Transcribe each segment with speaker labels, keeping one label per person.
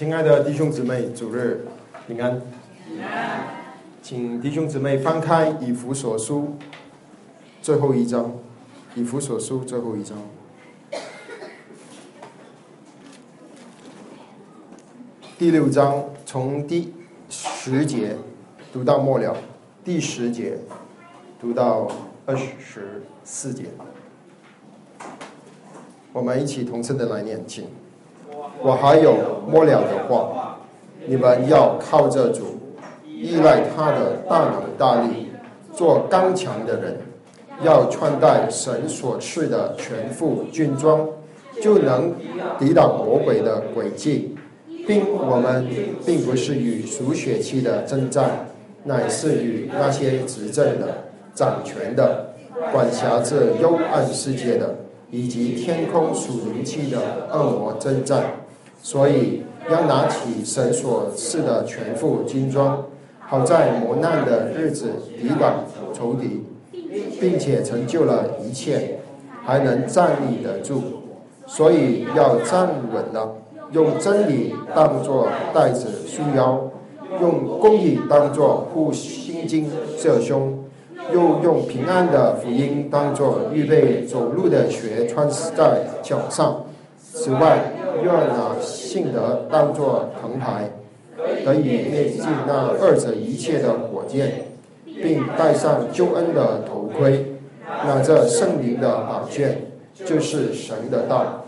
Speaker 1: 亲爱的弟兄姊妹，主日平安。请弟兄姊妹翻开以弗所书最后一章，以弗所书最后一章，第六章从第十节读到末了，第十节读到二十四节。我们一起同声的来念，请。我还有末了的话，你们要靠着主，依赖他的大能大力，做刚强的人，要穿戴神所赐的全副军装，就能抵挡魔鬼的诡计。并我们并不是与属血气的征战，乃是与那些执政的、掌权的、管辖这幽暗世界的，以及天空属灵气的恶魔征战。所以要拿起神所赐的全副金装，好在磨难的日子抵挡仇敌，并且成就了一切，还能站立得住。所以要站稳了，用真理当作带子束腰，用公义当作护心经遮胸，又用平安的福音当作预备走路的鞋穿在脚上。此外，愿拿信德当作藤牌，得以灭尽那二者一切的火箭，并戴上救恩的头盔，拿着圣灵的宝剑，就是神的道，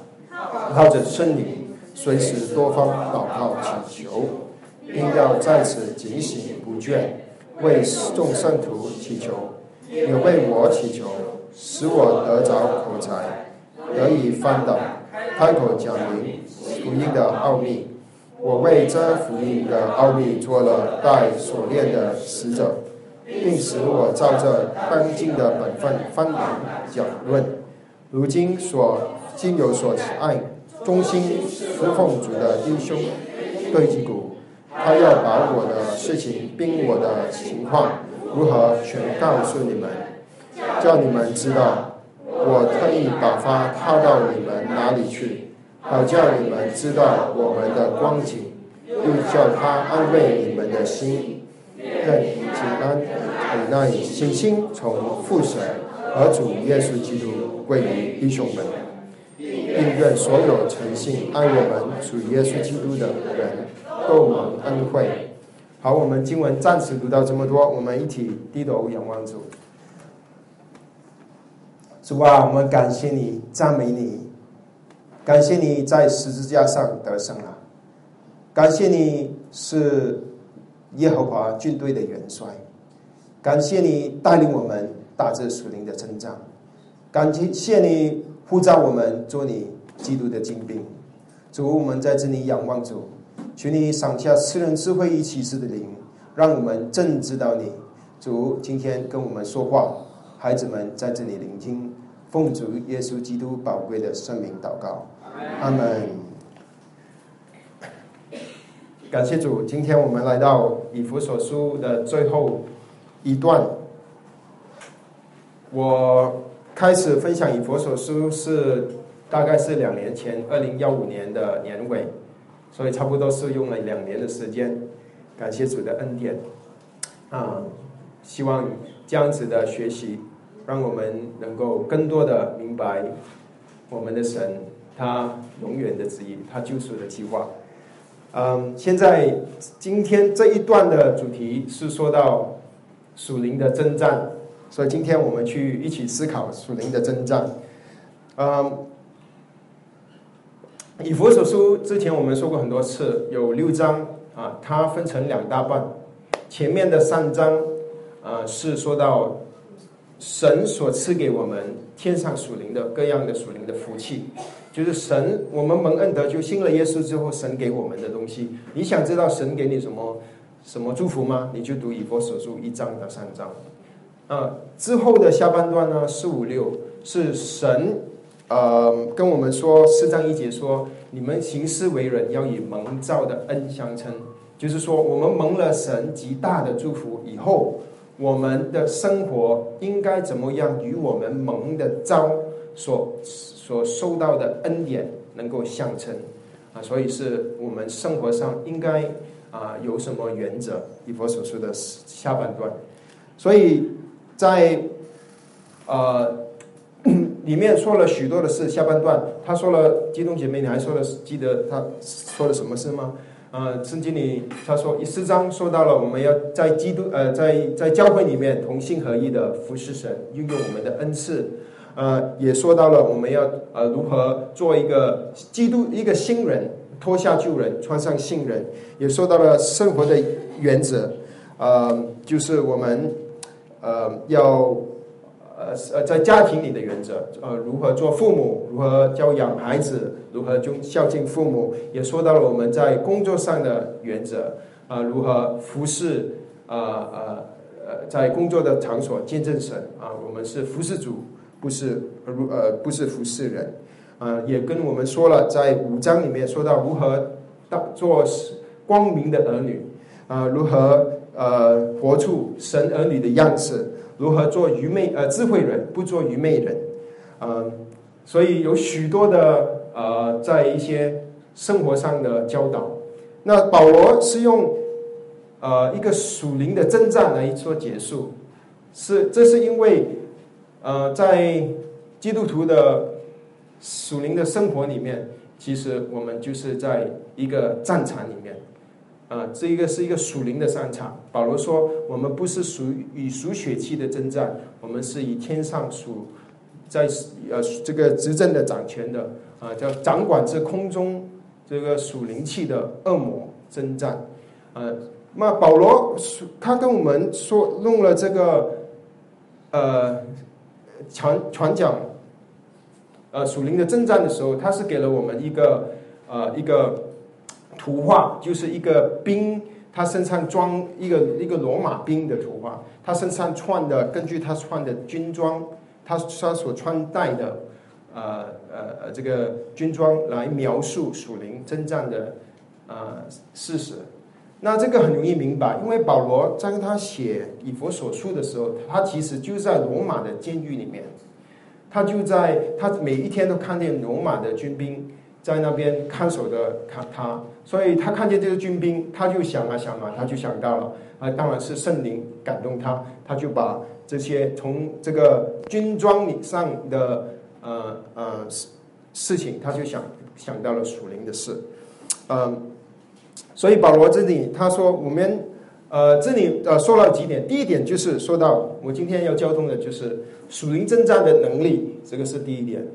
Speaker 1: 靠着圣灵，随时多方祷告祈求，并要在此警醒不倦，为众圣徒祈求，也为我祈求，使我得着口才，得以翻倒。开口讲明福音的奥秘，我为这福音的奥秘做了带锁链的使者，并使我照着当今的本分翻明讲论。如今所今有所爱，忠心侍奉主的弟兄对基谷，他要把我的事情并我的情况如何全告诉你们，叫你们知道。我特意打发他到你们哪里去，好叫你们知道我们的光景，又叫他安慰你们的心，愿平安、忍耐、信心从父神和主耶稣基督归于弟兄们，并愿所有诚信爱我们主耶稣基督的人都蒙恩惠。好，我们经文暂时读到这么多，我们一起低头仰望主。主啊，我们感谢你，赞美你，感谢你在十字架上得胜了，感谢你是耶和华军队的元帅，感谢你带领我们打这属灵的征战，感谢你呼召我们做你基督的精兵。主，我们在这里仰望主，求你赏下赐人智慧与启示的灵，让我们正知道你。主，今天跟我们说话。孩子们在这里聆听，奉主耶稣基督宝贵的圣名祷告，阿门。感谢主，今天我们来到以弗所书的最后一段。我开始分享以弗所书是大概是两年前，二零幺五年的年尾，所以差不多是用了两年的时间。感谢主的恩典，啊，希望这样子的学习。让我们能够更多的明白我们的神，他永远的旨意，他救赎的计划。嗯，现在今天这一段的主题是说到属灵的征战，所以今天我们去一起思考属灵的征战。嗯，以佛所书之前我们说过很多次，有六章啊，它分成两大半，前面的三章啊是说到。神所赐给我们天上属灵的各样的属灵的福气，就是神我们蒙恩得救信了耶稣之后，神给我们的东西。你想知道神给你什么什么祝福吗？你就读以佛所书一章到三章。啊，之后的下半段呢，四五六是神呃跟我们说四章一节说，你们行事为人要以蒙召的恩相称，就是说我们蒙了神极大的祝福以后。我们的生活应该怎么样与我们蒙的招所所受到的恩典能够相称？啊，所以是我们生活上应该啊有什么原则？以佛所说的下半段，所以在呃里面说了许多的事。下半段他说了，激动姐妹，你还说了记得他说了什么事吗？呃，圣经里他说第四章说到了我们要在基督呃在在教会里面同心合一的服侍神，运用我们的恩赐。呃，也说到了我们要呃如何做一个基督一个新人，脱下旧人，穿上新人。也说到了生活的原则，呃，就是我们呃要呃呃在家庭里的原则，呃如何做父母，如何教养孩子，如何就孝敬父母。也说到了我们在工作上的原则，啊如何服侍，呃呃呃在工作的场所见证神啊，我们是服侍主。不是如呃不是服侍人，呃也跟我们说了，在五章里面说到如何当做光明的儿女，啊如何呃活出神儿女的样子，如何做愚昧呃智慧人，不做愚昧人，嗯，所以有许多的呃在一些生活上的教导。那保罗是用呃一个属灵的征战来做结束，是这是因为。呃，在基督徒的属灵的生活里面，其实我们就是在一个战场里面，啊，这一个是一个属灵的战场。保罗说，我们不是属以属血气的征战，我们是以天上属在呃这个执政的掌权的啊，叫掌管这空中这个属灵气的恶魔征战。呃，那保罗他跟我们说弄了这个呃。传传讲，呃，属灵的征战的时候，他是给了我们一个呃一个图画，就是一个兵，他身上装一个一个罗马兵的图画，他身上穿的根据他穿的军装，他他所穿戴的呃呃这个军装来描述属灵征战的呃事实。那这个很容易明白，因为保罗在他写以佛所书的时候，他其实就在罗马的监狱里面，他就在他每一天都看见罗马的军兵在那边看守的看他，所以他看见这个军兵，他就想啊想啊，他就想到了啊，当然是圣灵感动他，他就把这些从这个军装上的呃呃事事情，他就想想到了属灵的事，嗯。所以保罗这里他说，我们呃这里呃说了几点，第一点就是说到我今天要交通的就是属灵征战的能力，这个是第一点。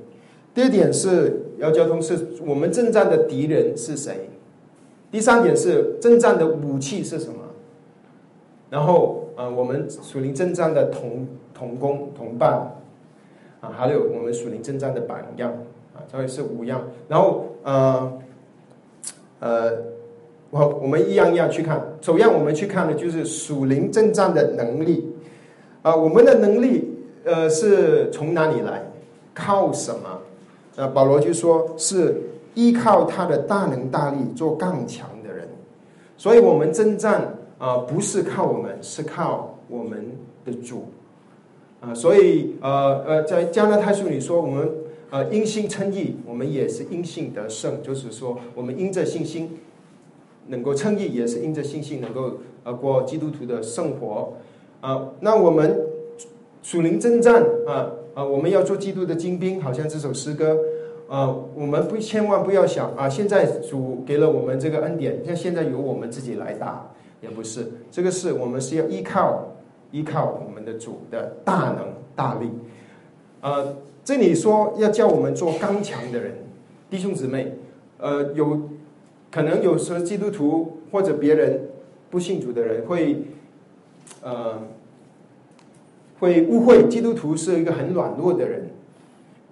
Speaker 1: 第二点是要交通是我们征战的敌人是谁。第三点是征战的武器是什么。然后呃我们属灵征战的同同工同伴啊，还有我们属灵征战的榜样啊，这是五样。然后呃呃。我我们一样一样去看，首样我们去看的就是属灵征战的能力啊，我们的能力呃是从哪里来？靠什么？呃，保罗就说是依靠他的大能大力做刚强的人，所以我们征战啊不是靠我们，是靠我们的主啊，所以呃呃，在加拉太书里说我们呃因信称义，我们也是因信得胜，就是说我们因着信心。能够称义，也是因着信心能够呃过基督徒的生活啊。那我们属灵征战啊啊，我们要做基督的精兵，好像这首诗歌啊，我们不千万不要想啊，现在主给了我们这个恩典，像现在由我们自己来打，也不是这个是我们是要依靠依靠我们的主的大能大力。呃，这里说要叫我们做刚强的人，弟兄姊妹，呃有。可能有时候基督徒或者别人不信主的人会，呃，会误会基督徒是一个很软弱的人，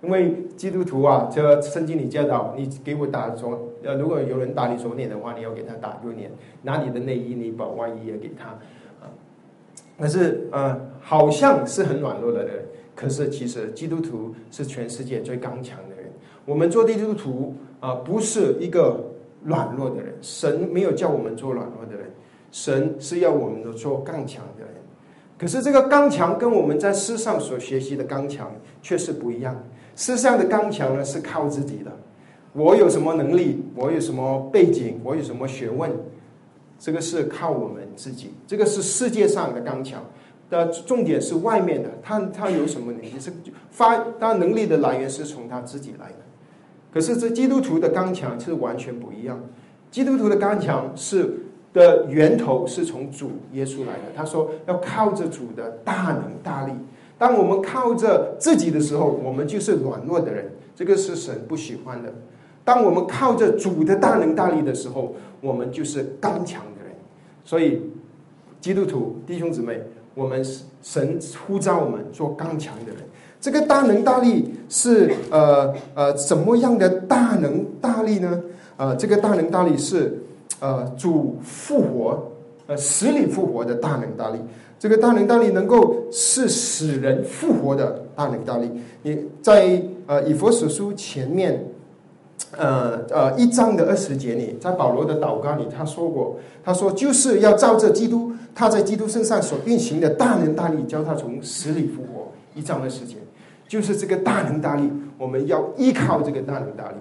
Speaker 1: 因为基督徒啊，这圣经里教导，你给我打左，呃，如果有人打你左脸的话，你要给他打右脸，拿你的内衣，你把外衣也给他，啊，但是呃，好像是很软弱的人，可是其实基督徒是全世界最刚强的人。我们做基督徒啊，不是一个。软弱的人，神没有叫我们做软弱的人，神是要我们都做刚强的人。可是这个刚强跟我们在世上所学习的刚强却是不一样。世上的刚强呢是靠自己的，我有什么能力，我有什么背景，我有什么学问，这个是靠我们自己。这个是世界上的刚强的重点是外面的，他他有什么能力是发，他能力的来源是从他自己来的。可是这基督徒的刚强是完全不一样，基督徒的刚强是。的源头是从主耶稣来的。他说要靠着主的大能大力。当我们靠着自己的时候，我们就是软弱的人，这个是神不喜欢的。当我们靠着主的大能大力的时候，我们就是刚强的人。所以，基督徒弟兄姊妹，我们神呼召我们做刚强的人。这个大能大力是呃呃什么样的大能大力呢？呃，这个大能大力是。呃，主复活，呃，死里复活的大能大力，这个大能大力能够是使人复活的大能大力。你在呃以佛所书前面，呃呃一章的二十节里，在保罗的祷告里，他说过，他说就是要照着基督他在基督身上所运行的大能大力，教他从死里复活。一章二十节，就是这个大能大力，我们要依靠这个大能大力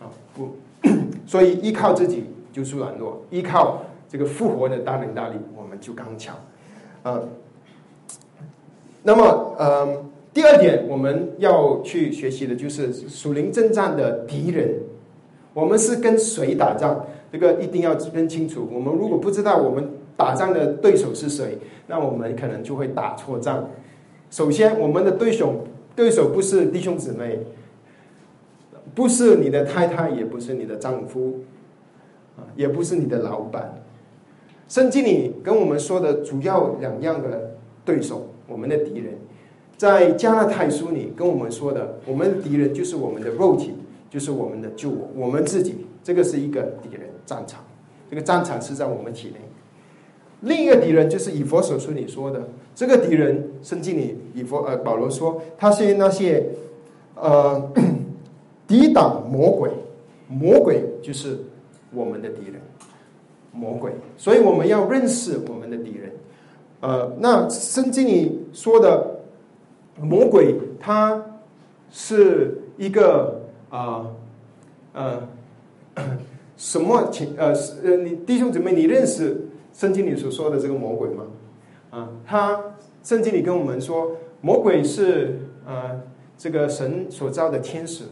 Speaker 1: 啊，不，所以依靠自己。就是软弱，依靠这个复活的大能大力，我们就刚强。呃，那么，呃，第二点我们要去学习的就是属灵征战的敌人。我们是跟谁打仗？这个一定要分清楚。我们如果不知道我们打仗的对手是谁，那我们可能就会打错仗。首先，我们的对手对手不是弟兄姊妹，不是你的太太，也不是你的丈夫。也不是你的老板。圣经里跟我们说的主要两样的对手，我们的敌人，在加拉太书里跟我们说的，我们的敌人就是我们的肉体，就是我们的救我，我们自己，这个是一个敌人战场。这个战场是在我们体内。另一个敌人就是以佛所书里说的，这个敌人，圣经里以佛呃保罗说，他是那些呃 抵挡魔鬼，魔鬼就是。我们的敌人，魔鬼，所以我们要认识我们的敌人。呃，那圣经里说的魔鬼，他是一个啊呃 什么情呃呃，你弟兄姊妹，你认识圣经里所说的这个魔鬼吗？啊，他圣经里跟我们说，魔鬼是呃这个神所造的天使，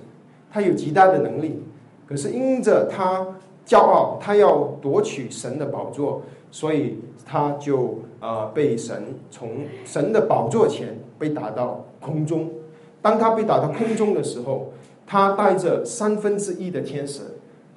Speaker 1: 他有极大的能力，可是因着他。骄傲，他要夺取神的宝座，所以他就啊被神从神的宝座前被打到空中。当他被打到空中的时候，他带着三分之一的天使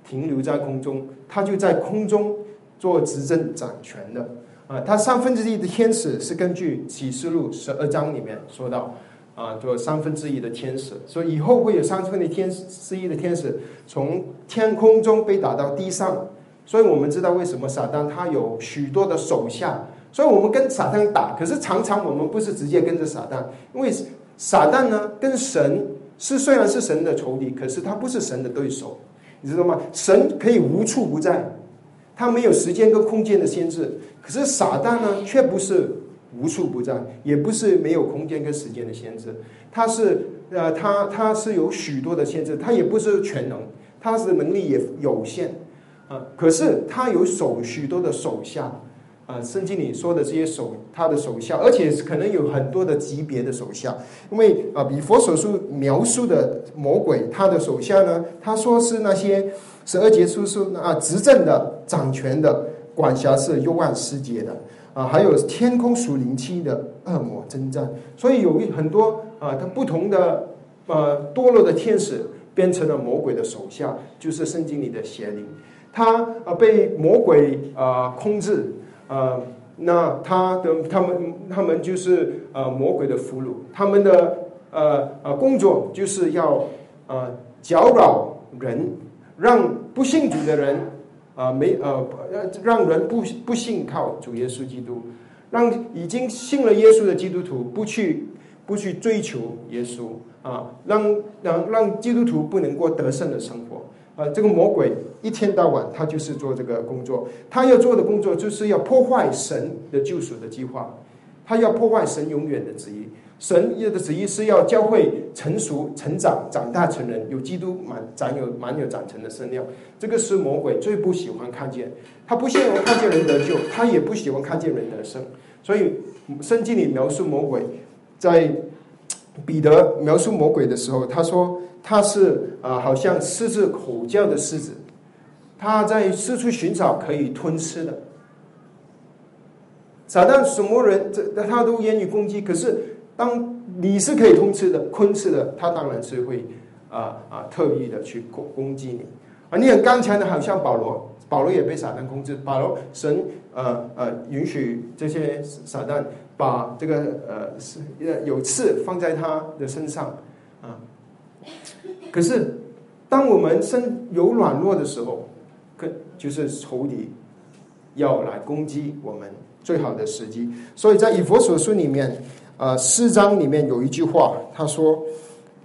Speaker 1: 停留在空中，他就在空中做执政掌权的啊。他三分之一的天使是根据启示录十二章里面说到。啊，做三分之一的天使，所以以后会有三分的天之一的天使从天空中被打到地上，所以我们知道为什么撒旦他有许多的手下，所以我们跟撒旦打，可是常常我们不是直接跟着撒旦，因为撒旦呢跟神是虽然是神的仇敌，可是他不是神的对手，你知道吗？神可以无处不在，他没有时间跟空间的限制，可是撒旦呢却不是。无处不在，也不是没有空间跟时间的限制，它是呃，它它是有许多的限制，它也不是全能，它是能力也有限啊。可是它有手许多的手下啊，圣经里说的这些手，他的手下，而且可能有很多的级别的手下，因为啊，比佛所述描述的魔鬼，他的手下呢，他说是那些十二节书书啊，执政的、掌权的、管辖是幽暗世界的。啊，还有天空属灵期的恶魔征战，所以有一很多啊，他不同的呃堕落的天使变成了魔鬼的手下，就是圣经里的邪灵，他啊被魔鬼啊控制啊，那他的他们他们就是呃魔鬼的俘虏，他们的呃呃工作就是要呃搅扰人，让不信主的人。啊，没呃，让人不不信靠主耶稣基督，让已经信了耶稣的基督徒不去不去追求耶稣啊，让让让基督徒不能过得胜的生活啊。这个魔鬼一天到晚他就是做这个工作，他要做的工作就是要破坏神的救赎的计划，他要破坏神永远的旨意。神的旨意是要教会成熟、成长、长大成人，有基督满长有满有长成的身量。这个是魔鬼最不喜欢看见，他不希望看见人得救，他也不喜欢看见人得生。所以圣经里描述魔鬼，在彼得描述魔鬼的时候，他说他是啊，好像狮子吼叫的狮子，他在四处寻找可以吞吃的。撒旦什么人，这他都言语攻击，可是。当你是可以通吃的、昆吃的，他当然是会啊啊特意的去攻攻击你啊！你很刚强的，好像保罗，保罗也被撒旦控制。保罗神呃呃允许这些撒旦把这个呃是有刺放在他的身上啊。可是当我们身有软弱的时候，可就是仇敌要来攻击我们最好的时机。所以在以佛所书里面。呃，诗章里面有一句话，他说：“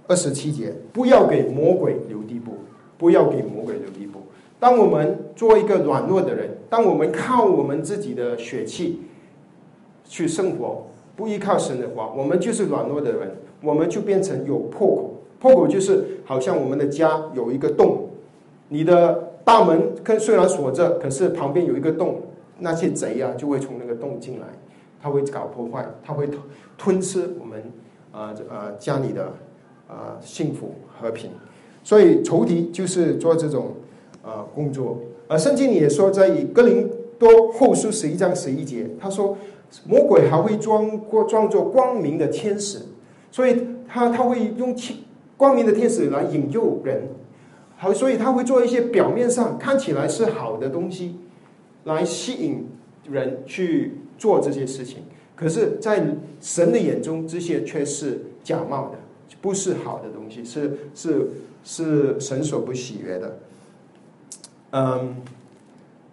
Speaker 1: 二十七节，不要给魔鬼留地步，不要给魔鬼留地步。当我们做一个软弱的人，当我们靠我们自己的血气去生活，不依靠神的话，我们就是软弱的人，我们就变成有破口。破口就是好像我们的家有一个洞，你的大门跟虽然锁着，可是旁边有一个洞，那些贼啊就会从那个洞进来。”他会搞破坏，他会吞吃我们啊呃家里的啊幸福和平，所以仇敌就是做这种啊工作。而圣经里也说，在哥林多后书十一章十一节，他说魔鬼还会装装作光明的天使，所以他他会用光明的天使来引诱人，好，所以他会做一些表面上看起来是好的东西，来吸引人去。做这些事情，可是，在神的眼中，这些却是假冒的，不是好的东西，是是是神所不喜悦的。嗯，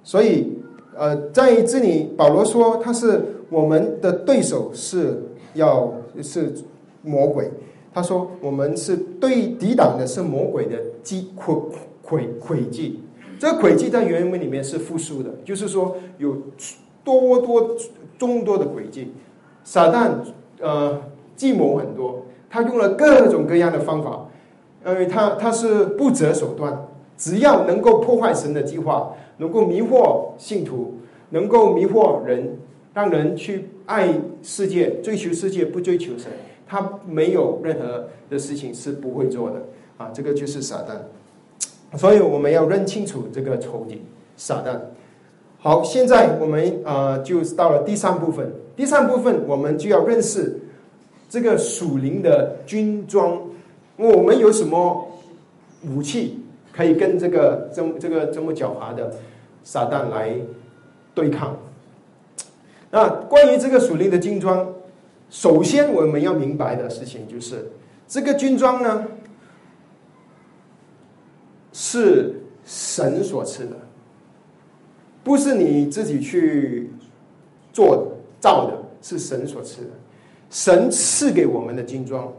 Speaker 1: 所以，呃，在这里，保罗说他是我们的对手，是要是魔鬼。他说我们是对抵挡的是魔鬼的计诡诡诡计。这个诡计在原文里面是复数的，就是说有。多多众多的诡计，撒旦呃计谋很多，他用了各种各样的方法，因为他他是不择手段，只要能够破坏神的计划，能够迷惑信徒，能够迷惑人，让人去爱世界、追求世界，不追求神，他没有任何的事情是不会做的啊！这个就是撒旦，所以我们要认清楚这个仇敌撒旦。好，现在我们呃就到了第三部分。第三部分我们就要认识这个属灵的军装。我们有什么武器可以跟这个这么这个这么狡猾的撒旦来对抗？那关于这个属灵的军装，首先我们要明白的事情就是，这个军装呢是神所赐的。不是你自己去做、造的，是神所赐的。神赐给我们的金装，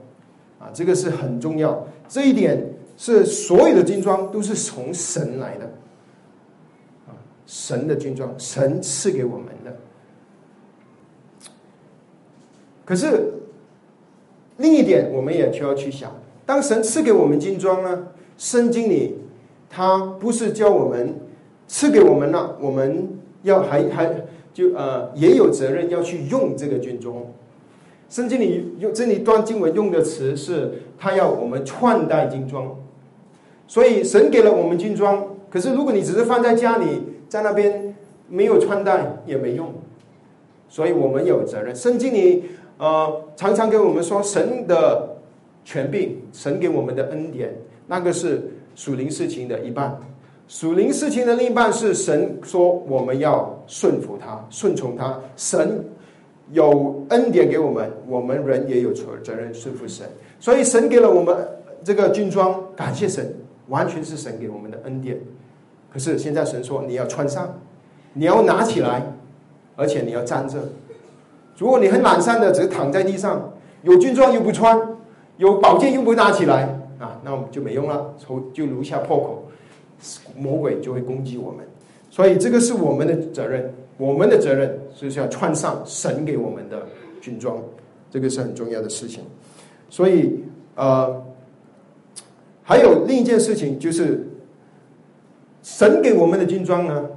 Speaker 1: 啊，这个是很重要。这一点是所有的金装都是从神来的，啊，神的金装，神赐给我们的。可是另一点，我们也就要去想：当神赐给我们金装呢？圣经里他不是教我们。赐给我们了，我们要还还就呃也有责任要去用这个军装。圣经里用这里段经文用的词是，他要我们穿戴军装。所以神给了我们军装，可是如果你只是放在家里，在那边没有穿戴也没用。所以我们有责任。圣经里呃常常给我们说，神的权柄，神给我们的恩典，那个是属灵事情的一半。属灵事情的另一半是神说我们要顺服他、顺从他。神有恩典给我们，我们人也有责责任顺服神。所以神给了我们这个军装，感谢神，完全是神给我们的恩典。可是现在神说你要穿上，你要拿起来，而且你要站着。如果你很懒散的只是躺在地上，有军装又不穿，有宝剑又不拿起来啊，那我们就没用了，就留下破口。魔鬼就会攻击我们，所以这个是我们的责任。我们的责任就是要穿上神给我们的军装，这个是很重要的事情。所以呃，还有另一件事情就是，神给我们的军装呢，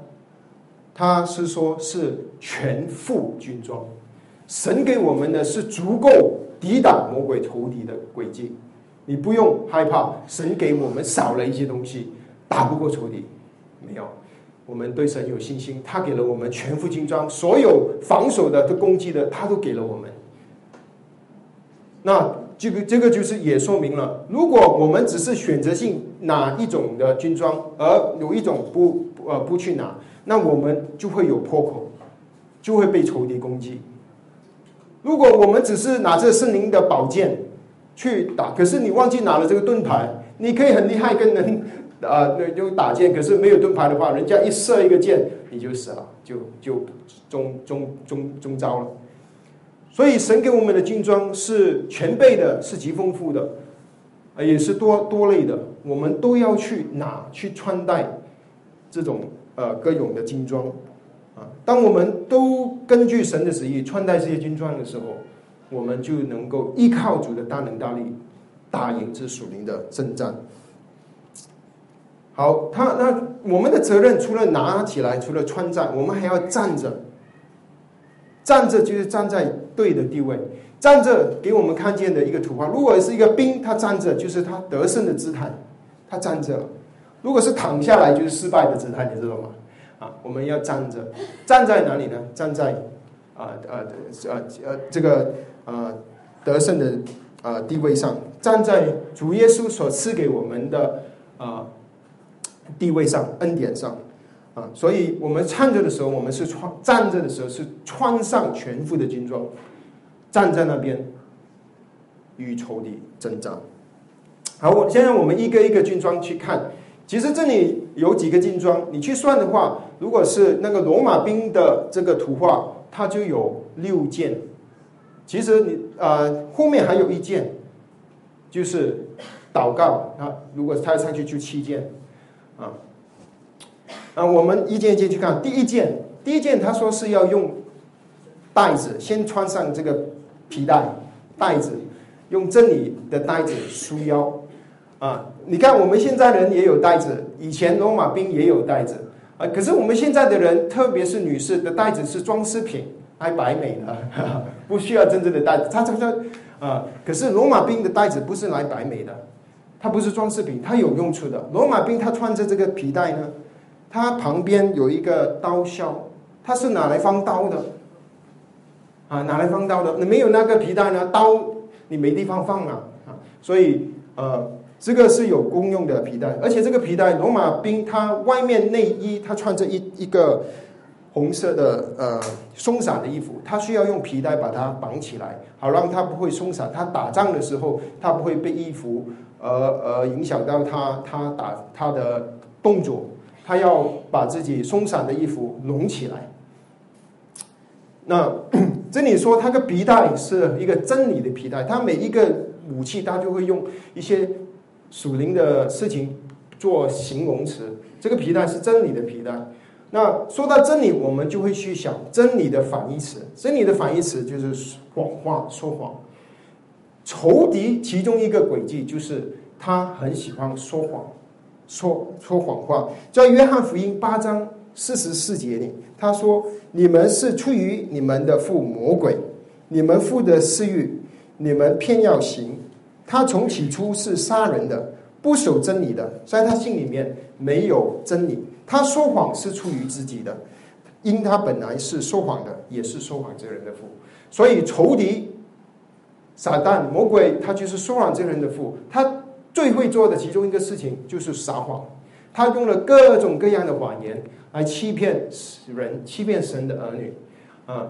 Speaker 1: 他是说是全副军装，神给我们的是足够抵挡魔鬼仇敌的诡计。你不用害怕，神给我们少了一些东西，打不过仇敌，没有。我们对神有信心，他给了我们全副军装，所有防守的、的攻击的，他都给了我们。那这个这个就是也说明了，如果我们只是选择性哪一种的军装，而有一种不呃不去拿，那我们就会有破口，就会被仇敌攻击。如果我们只是拿着圣灵的宝剑去打，可是你忘记拿了这个盾牌，你可以很厉害，跟人。啊，那就打箭，可是没有盾牌的话，人家一射一个箭，你就死了，就就中中中中招了。所以神给我们的军装是全备的，是极丰富的，啊，也是多多类的，我们都要去拿去穿戴这种呃各种的军装啊。当我们都根据神的旨意穿戴这些军装的时候，我们就能够依靠主的大能大力，打赢这属灵的征战。好，他那我们的责任除了拿起来，除了穿戴，我们还要站着。站着就是站在对的地位，站着给我们看见的一个图画。如果是一个兵，他站着就是他得胜的姿态，他站着；如果是躺下来，就是失败的姿态，你知道吗？啊，我们要站着，站在哪里呢？站在啊呃呃呃这个呃得胜的啊地位上，站在主耶稣所赐给我们的啊。地位上，恩典上，啊，所以我们站着的时候，我们是穿站着的时候是穿上全副的军装，站在那边与仇敌征战。好，我现在我们一个一个军装去看，其实这里有几个军装，你去算的话，如果是那个罗马兵的这个图画，它就有六件。其实你呃后面还有一件，就是祷告啊，如果他上去就七件。啊，啊，我们一件一件去看。第一件，第一件，他说是要用带子，先穿上这个皮带带子，用真理的带子束腰。啊，你看我们现在人也有带子，以前罗马兵也有带子啊。可是我们现在的人，特别是女士的带子是装饰品，还摆美的，不需要真正的带子。他他说啊，可是罗马兵的带子不是来摆美的。它不是装饰品，它有用处的。罗马兵他穿着这个皮带呢，它旁边有一个刀鞘，它是拿来放刀的，啊，拿来放刀的。你没有那个皮带呢，刀你没地方放啊，啊，所以呃，这个是有公用的皮带，而且这个皮带，罗马兵他外面内衣他穿着一一个红色的呃松散的衣服，他需要用皮带把它绑起来，好让它不会松散。他打仗的时候，他不会被衣服。而而影响到他，他打他的动作，他要把自己松散的衣服拢起来。那 这里说他的皮带是一个真理的皮带，他每一个武器他就会用一些属灵的事情做形容词。这个皮带是真理的皮带。那说到真理，我们就会去想真理的反义词。真理的反义词就是谎话，说谎。仇敌其中一个轨迹就是他很喜欢说谎，说说谎话。在约翰福音八章四十四节里，他说：“你们是出于你们的父魔鬼，你们父的私欲，你们偏要行。他从起初是杀人的，不守真理的，在他心里面没有真理。他说谎是出于自己的，因他本来是说谎的，也是说谎之人的父。所以仇敌。”撒旦魔鬼，他就是说谎这人的父，他最会做的其中一个事情就是撒谎，他用了各种各样的谎言来欺骗人，欺骗神的儿女。啊，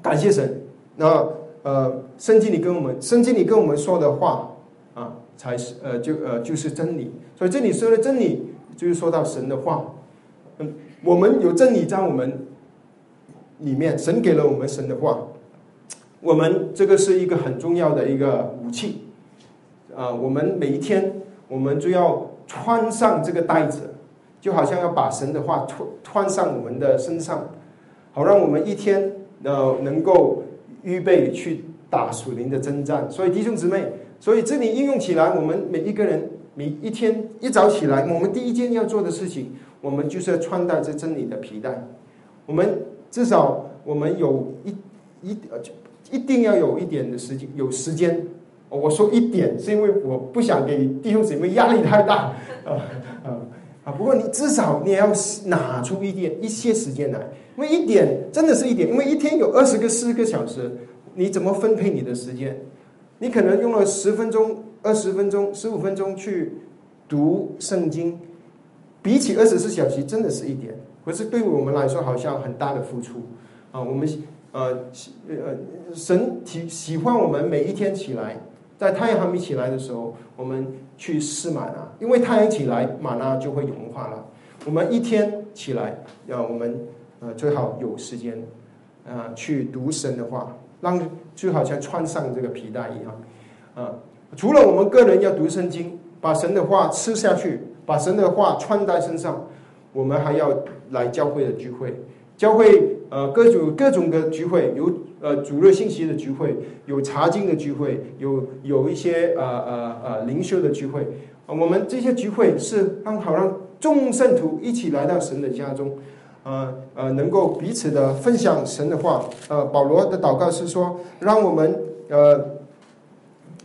Speaker 1: 感谢神。那呃，圣经里跟我们，圣经里跟我们说的话啊，才是呃，就呃，就是真理。所以这里说的真理，就是说到神的话。嗯，我们有真理在我们里面，神给了我们神的话。我们这个是一个很重要的一个武器，啊，我们每一天我们就要穿上这个带子，就好像要把神的话穿穿上我们的身上，好让我们一天呃能够预备去
Speaker 2: 打属灵的征战。所以弟兄姊妹，所以这里应用起来，我们每一个人每一天一早起来，我们第一件要做的事情，我们就是要穿戴这真理的皮带。我们至少我们有一一呃，一定要有一点的时间，有时间。我说一点，是因为我不想给弟兄姊妹压力太大啊啊 啊！不过你至少你也要拿出一点一些时间来，因为一点真的是一点，因为一天有二十个四个小时，你怎么分配你的时间？你可能用了十分钟、二十分钟、十五分钟去读圣经，比起二十四小时，真的是一点。可是对我们来说，好像很大的付出啊！我们呃呃，神喜喜欢我们每一天起来。在太阳还没起来的时候，我们去试马纳，因为太阳起来，马纳就会融化了。我们一天起来，要我们呃最好有时间啊去读神的话，让就好像穿上这个皮带一样啊。除了我们个人要读圣经，把神的话吃下去，把神的话穿在身上，我们还要来教会的聚会，教会呃各种各种的聚会有。呃，主日信息的聚会，有查经的聚会，有有一些呃呃呃灵修的聚会。我们这些聚会是让好让众圣徒一起来到神的家中，呃呃，能够彼此的分享神的话。呃，保罗的祷告是说，让我们呃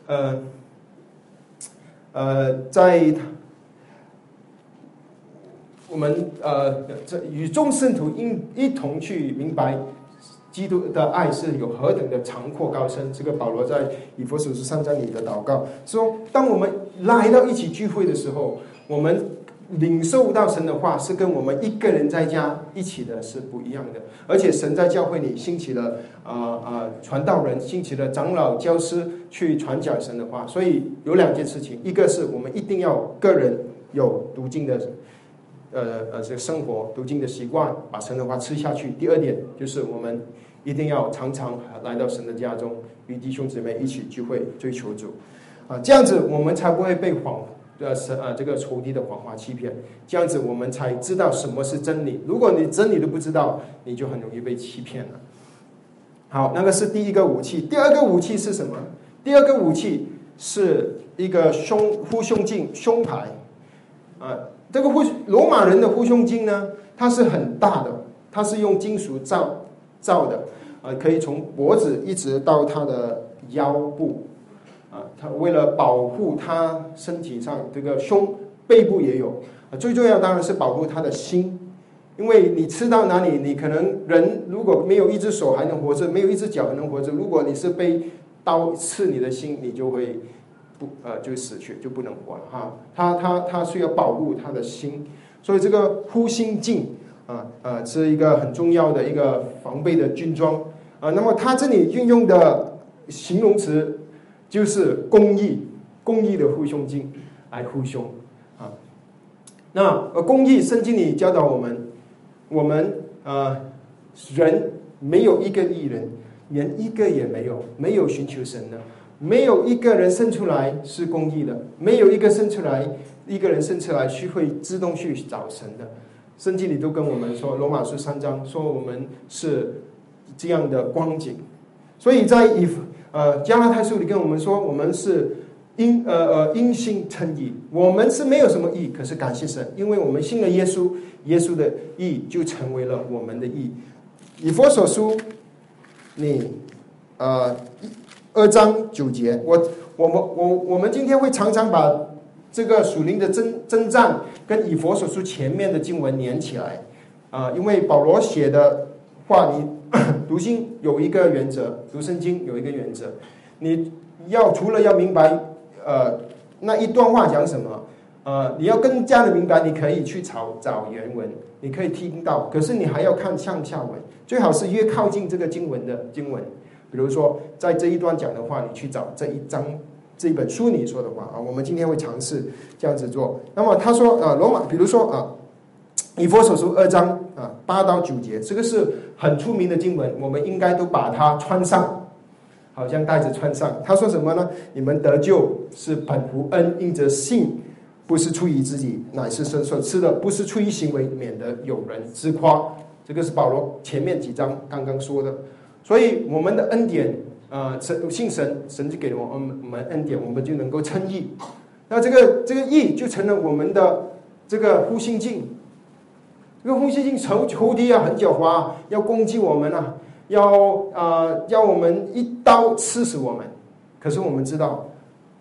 Speaker 2: 呃呃在我们呃这与众圣徒一一同去明白。基督的爱是有何等的长阔高深？这个保罗在以弗所书三章里的祷告说：当我们来到一起聚会的时候，我们领受到神的话是跟我们一个人在家一起的是不一样的。而且神在教会里兴起了啊啊传道人，兴起了长老教师去传讲神的话。所以有两件事情：一个是我们一定要个人有读经的。呃呃，这个生活读经的习惯，把神的话吃下去。第二点就是我们一定要常常来到神的家中，与弟兄姊妹一起聚会，追求主啊，这样子我们才不会被谎呃神啊这个仇敌的谎话欺骗。这样子我们才知道什么是真理。如果你真理都不知道，你就很容易被欺骗了。好，那个是第一个武器。第二个武器是什么？第二个武器是一个胸护胸镜胸牌啊。这个护罗马人的护胸镜呢，它是很大的，它是用金属造造的，呃，可以从脖子一直到他的腰部，啊，他为了保护他身体上这个胸背部也有，啊，最重要当然是保护他的心，因为你吃到哪里，你可能人如果没有一只手还能活着，没有一只脚还能活着，如果你是被刀刺你的心，你就会。不，呃，就死去，就不能活了哈。他他他需要保护他的心，所以这个护心镜啊，呃，是一个很重要的一个防备的军装啊。那么他这里运用的形容词就是公益，公益的护胸镜来护胸啊。那呃，公益圣经里教导我们，我们呃人没有一个艺人，连一个也没有，没有寻求神的。没有一个人生出来是公益的，没有一个生出来一个人生出来是会自动去找神的。圣经里都跟我们说，罗马书三章说我们是这样的光景。所以在以呃加拉太书里跟我们说，我们是因呃呃因信称义，我们是没有什么义，可是感谢神，因为我们信了耶稣，耶稣的义就成为了我们的义。以佛所书，你呃。二章九节，我我们我我们今天会常常把这个属灵的征征战跟以佛所书前面的经文连起来啊，因为保罗写的话，你 读经有一个原则，读圣经有一个原则，你要除了要明白呃那一段话讲什么，呃，你要更加的明白，你可以去找找原文，你可以听到，可是你还要看上下文，最好是越靠近这个经文的经文。比如说，在这一段讲的话，你去找这一章这一本书里说的话啊，我们今天会尝试这样子做。那么他说啊，罗马，比如说啊，以佛所书二章啊八到九节，这个是很出名的经文，我们应该都把它穿上，好像带着穿上。他说什么呢？你们得救是本乎恩，因着信，不是出于自己，乃是神所赐的，不是出于行为，免得有人自夸。这个是保罗前面几章刚刚说的。所以我们的恩典呃，神信神，神就给了我们我们恩典，我们就能够称义。那这个这个义就成了我们的这个护心镜。这个护心镜仇仇敌啊很狡猾，要攻击我们啊，要啊要我们一刀刺死我们。可是我们知道，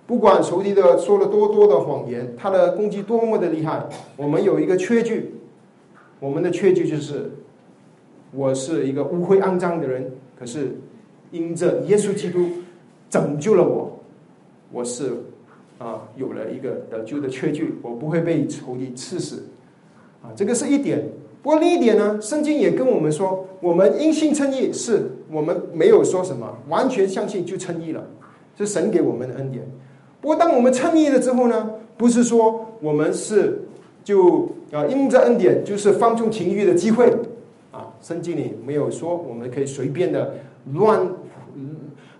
Speaker 2: 不管仇敌的说了多多的谎言，他的攻击多么的厉害，我们有一个缺据，我们的缺据就是，我是一个污秽肮脏的人，可是因着耶稣基督拯救了我，我是啊有了一个得救的缺据，我不会被仇敌刺死，啊，这个是一点。不过另一点呢，圣经也跟我们说，我们因信称义，是我们没有说什么，完全相信就称义了。是神给我们的恩典。不过，当我们称义了之后呢，不是说我们是就啊因着恩典就是放纵情欲的机会啊。圣经里没有说我们可以随便的乱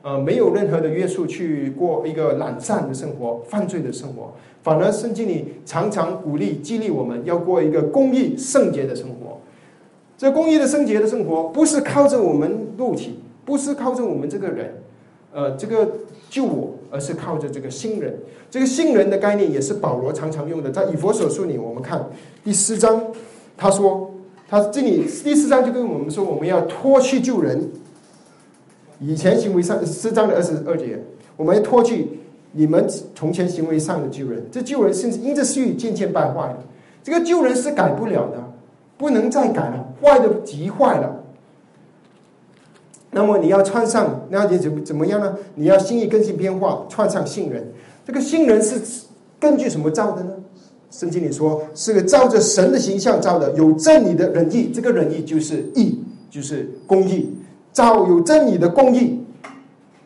Speaker 2: 呃没有任何的约束去过一个懒散的生活、犯罪的生活。反而圣经里常常鼓励、激励我们要过一个公义、圣洁的生活。这公义的圣洁的生活，不是靠着我们肉体，不是靠着我们这个人，呃，这个。救我，而是靠着这个新人。这个新人的概念也是保罗常常用的，在以佛所书里，我们看第四章，他说，他这里第四章就跟我们说，我们要脱去旧人。以前行为上四章的二十二节，我们要脱去你们从前行为上的旧人。这旧人甚至因着私欲渐渐败坏了。这个旧人是改不了的，不能再改了，坏的极坏了。那么你要穿上，那你怎怎么样呢？你要心意更新变化，穿上新人。这个新人是根据什么造的呢？圣经里说是个照着神的形象造的，有真理的仁义。这个仁义就是义，就是公义。造有真理的公义，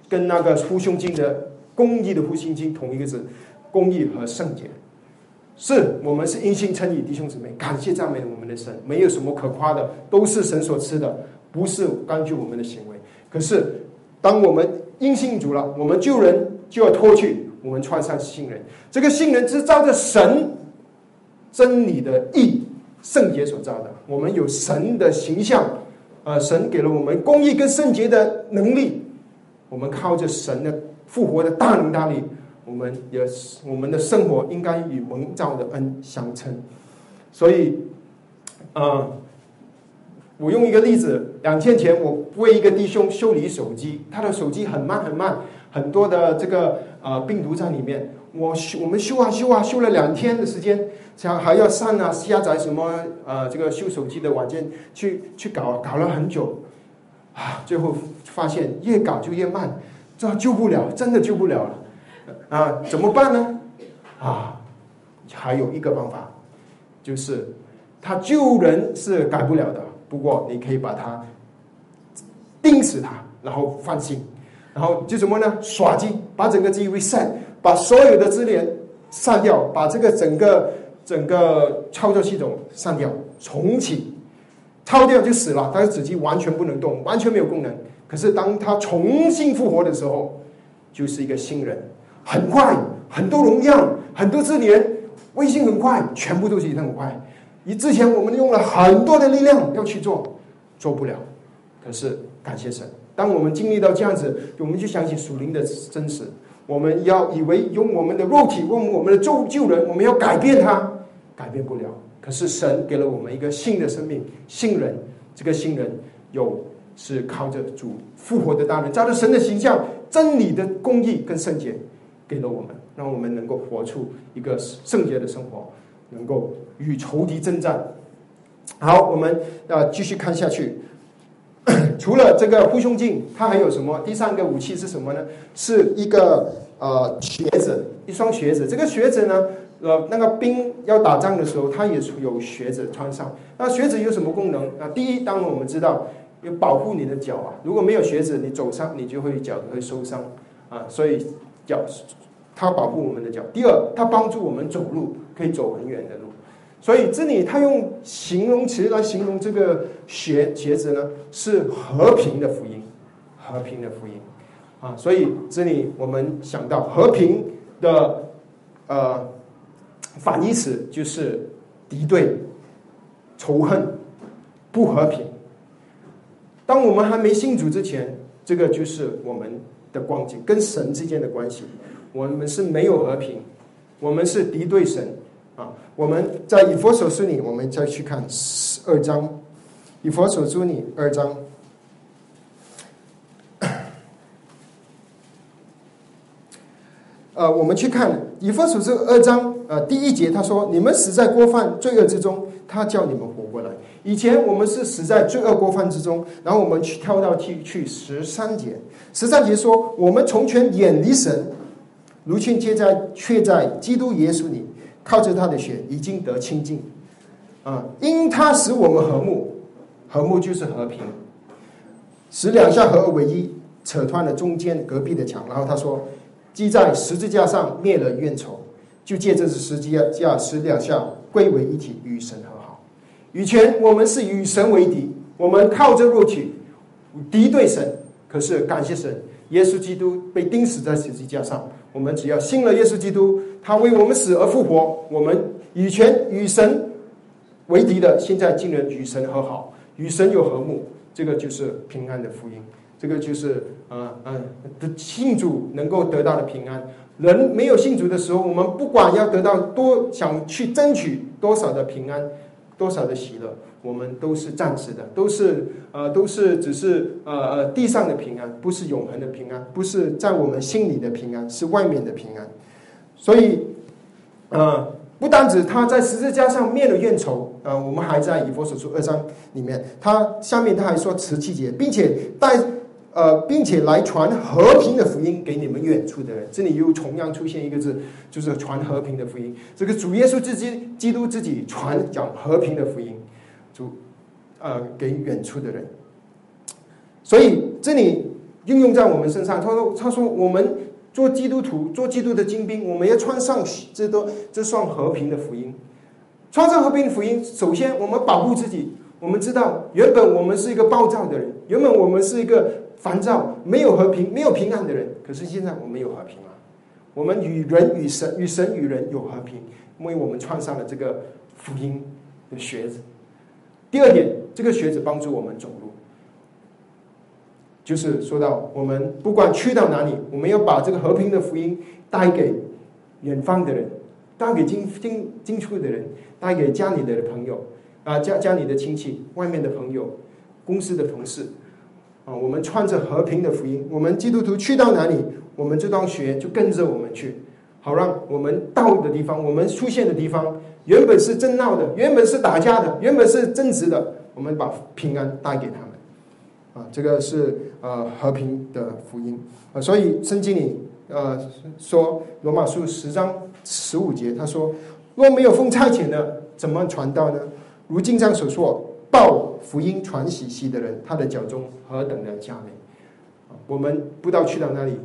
Speaker 2: 跟那个呼胸经的公义的呼心经同一个字，公义和圣洁。是我们是因信称义，弟兄姊妹，感谢赞美我们的神，没有什么可夸的，都是神所赐的，不是根据我们的行为。可是，当我们因信主了，我们救人就要脱去，我们穿上信人。这个信人是照着神真理的义圣洁所造的。我们有神的形象，呃，神给了我们公义跟圣洁的能力。我们靠着神的复活的大能大力，我们也我们的生活应该与蒙造的恩相称。所以，呃。我用一个例子，两天前我为一个弟兄修理手机，他的手机很慢很慢，很多的这个呃病毒在里面。我修我们修啊修啊修了两天的时间，像还要上啊下载什么呃这个修手机的软件去去搞搞了很久，啊，最后发现越搞就越慢，这救不了，真的救不了了，啊，怎么办呢？啊，还有一个办法，就是他救人是改不了的。不过你可以把它钉死它，然后放心，然后就什么呢？耍机，把整个机 reset，把所有的资源删掉，把这个整个整个操作系统删掉，重启，抄掉就死了。它的主机完全不能动，完全没有功能。可是当它重新复活的时候，就是一个新人，很快，很多容量，很多资源，微信很快，全部都是很快。以之前我们用了很多的力量要去做，做不了。可是感谢神，当我们经历到这样子，我们就相信属灵的真实。我们要以为用我们的肉体，用我们的救救人，我们要改变它，改变不了。可是神给了我们一个新的生命，新人。这个新人有是靠着主复活的大能，照着神的形象、真理的公义跟圣洁，给了我们，让我们能够活出一个圣洁的生活。能够与仇敌征战。好，我们要继续看下去。除了这个护胸镜，它还有什么？第三个武器是什么呢？是一个呃鞋子，一双鞋子。这个鞋子呢，呃，那个兵要打仗的时候，他也是有鞋子穿上。那鞋子有什么功能？啊，第一，当然我们知道有保护你的脚啊。如果没有鞋子，你走上你就会脚会受伤啊。所以脚它保护我们的脚。第二，它帮助我们走路。可以走很远的路，所以这里他用形容词来形容这个鞋鞋子呢，是和平的福音，和平的福音啊。所以这里我们想到和平的呃反义词就是敌对、仇恨、不和平。当我们还没信主之前，这个就是我们的光景，跟神之间的关系。我们是没有和平，我们是敌对神啊！我们在以佛所书里，我们再去看十二章，以佛所书里二章。呃，我们去看以弗所书二章，呃，第一节他说：“你们死在过犯罪恶之中，他叫你们活过来。”以前我们是死在罪恶过犯之中，然后我们去跳到去去十三节，十三节说：“我们从前远离神，如今接在却在基督耶稣里，靠着他的血已经得清净。”啊，因他使我们和睦，和睦就是和平，使两下合而为一，扯断了中间隔壁的墙。然后他说。即在十字架上灭了怨仇，就借这次十字架使两下归为一体，与神和好。以前我们是与神为敌，我们靠着肉体敌对神。可是感谢神，耶稣基督被钉死在十字架上，我们只要信了耶稣基督，他为我们死而复活。我们以前与神为敌的，现在竟然与神和好，与神有和睦，这个就是平安的福音。这个就是啊啊，信主能够得到的平安。人没有信主的时候，我们不管要得到多，想去争取多少的平安，多少的喜乐，我们都是暂时的，都是呃，都是只是呃呃地上的平安，不是永恒的平安，不是在我们心里的平安，是外面的平安。所以，呃，不单指他在十字架上灭了怨仇，呃，我们还在以佛所书二章里面，他下面他还说持七节，并且带。呃，并且来传和平的福音给你们远处的人。这里又同样出现一个字，就是传和平的福音。这个主耶稣自己、基督自己传讲和平的福音，主呃给远处的人。所以这里应用在我们身上。他说：“他说我们做基督徒、做基督的精兵，我们要穿上这都这算和平的福音。穿上和平的福音，首先我们保护自己。我们知道，原本我们是一个暴躁的人，原本我们是一个。”烦躁、没有和平、没有平安的人，可是现在我们有和平了。我们与人与神、与神与人有和平，因为我们穿上了这个福音的靴子。第二点，这个靴子帮助我们走路，就是说到我们不管去到哪里，我们要把这个和平的福音带给远方的人，带给近近近处的人，带给家里的朋友啊，家家里的亲戚、外面的朋友、公司的同事。啊，我们穿着和平的福音，我们基督徒去到哪里，我们这双鞋就跟着我们去，好让我们到的地方，我们出现的地方，原本是争闹的，原本是打架的，原本是争执的，我们把平安带给他们。啊，这个是呃和平的福音啊，所以圣经里呃说罗马书十章十五节，他说若没有奉差遣的，怎么传道呢？如经上所说。报福音传喜息的人，他的脚中何等的佳美！我们不知道去到哪里，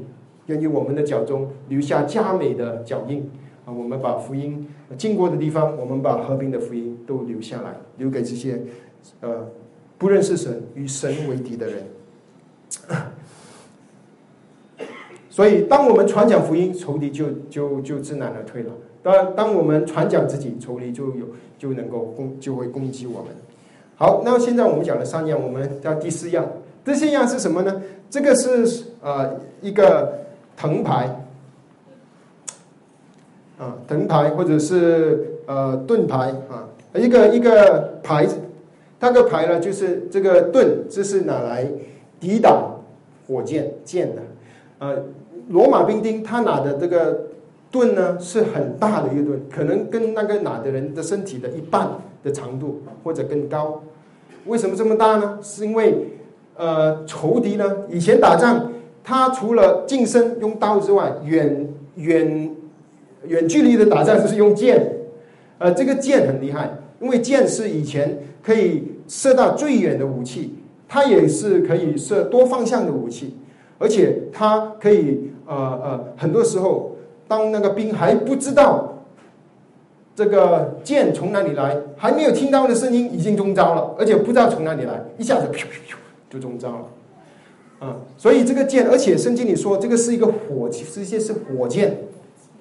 Speaker 2: 愿意我们的脚中留下佳美的脚印啊！我们把福音经过的地方，我们把和平的福音都留下来，留给这些呃不认识神、与神为敌的人。所以，当我们传讲福音，仇敌就就就知难而退了；当当我们传讲自己，仇敌就有就能够攻，就会攻击我们。好，那现在我们讲了三样，我们到第四样。第四样是什么呢？这个是呃一个藤牌，啊藤牌或者是呃盾牌啊，一个一个牌子。它个牌呢，就是这个盾，这是拿来抵挡火箭箭的。呃，罗马兵丁他拿的这个盾呢，是很大的一个盾，可能跟那个哪的人的身体的一半的长度或者更高。为什么这么大呢？是因为，呃，仇敌呢，以前打仗，他除了近身用刀之外，远远远距离的打仗就是用箭。呃，这个箭很厉害，因为箭是以前可以射到最远的武器，它也是可以射多方向的武器，而且它可以呃呃，很多时候当那个兵还不知道。这个箭从哪里来？还没有听到的声音，已经中招了，而且不知道从哪里来，一下子就中招了。啊，所以这个箭，而且圣经里说，这个是一个火，直接是火箭，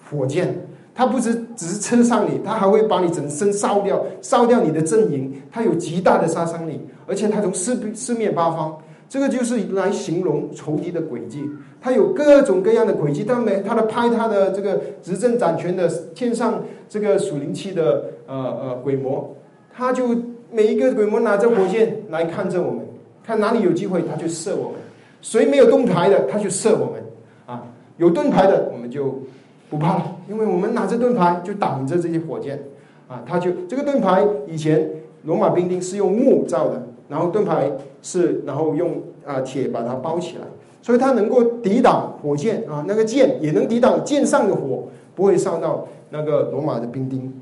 Speaker 2: 火箭，它不是只是刺伤你，它还会把你整身烧掉，烧掉你的阵营，它有极大的杀伤力，而且它从四四面八方，这个就是来形容仇敌的诡计。他有各种各样的诡计，他每他的拍他的这个执政掌权的天上这个属灵气的呃呃鬼魔，他就每一个鬼魔拿着火箭来看着我们，看哪里有机会他就射我们，谁没有盾牌的他就射我们。啊，有盾牌的我们就不怕了，因为我们拿着盾牌就挡着这些火箭。啊，他就这个盾牌以前罗马兵丁是用木造的，然后盾牌是然后用啊铁把它包起来。所以它能够抵挡火箭啊，那个箭也能抵挡箭上的火，不会烧到那个罗马的兵丁。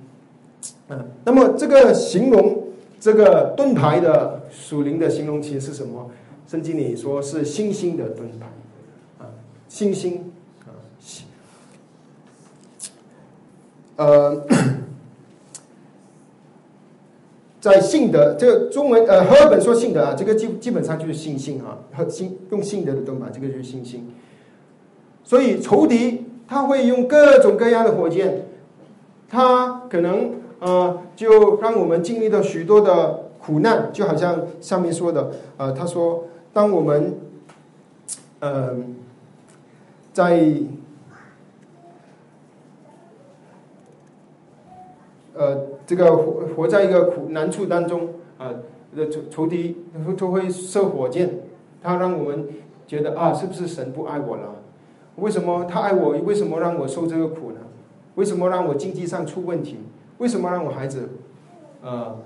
Speaker 2: 嗯，那么这个形容这个盾牌的属灵的形容词是什么？圣经里说是星星的盾牌啊，星星啊，呃。在信德，这个中文呃，赫本说信德啊，这个基基本上就是信心啊，和信用信德的盾牌，这个就是信心。所以仇敌他会用各种各样的火箭，他可能呃，就让我们经历了许多的苦难，就好像上面说的，呃，他说，当我们嗯，在呃。这个活活在一个苦难处当中啊，的仇仇敌都会射火箭，他让我们觉得啊，是不是神不爱我了？为什么他爱我？为什么让我受这个苦呢？为什么让我经济上出问题？为什么让我孩子呃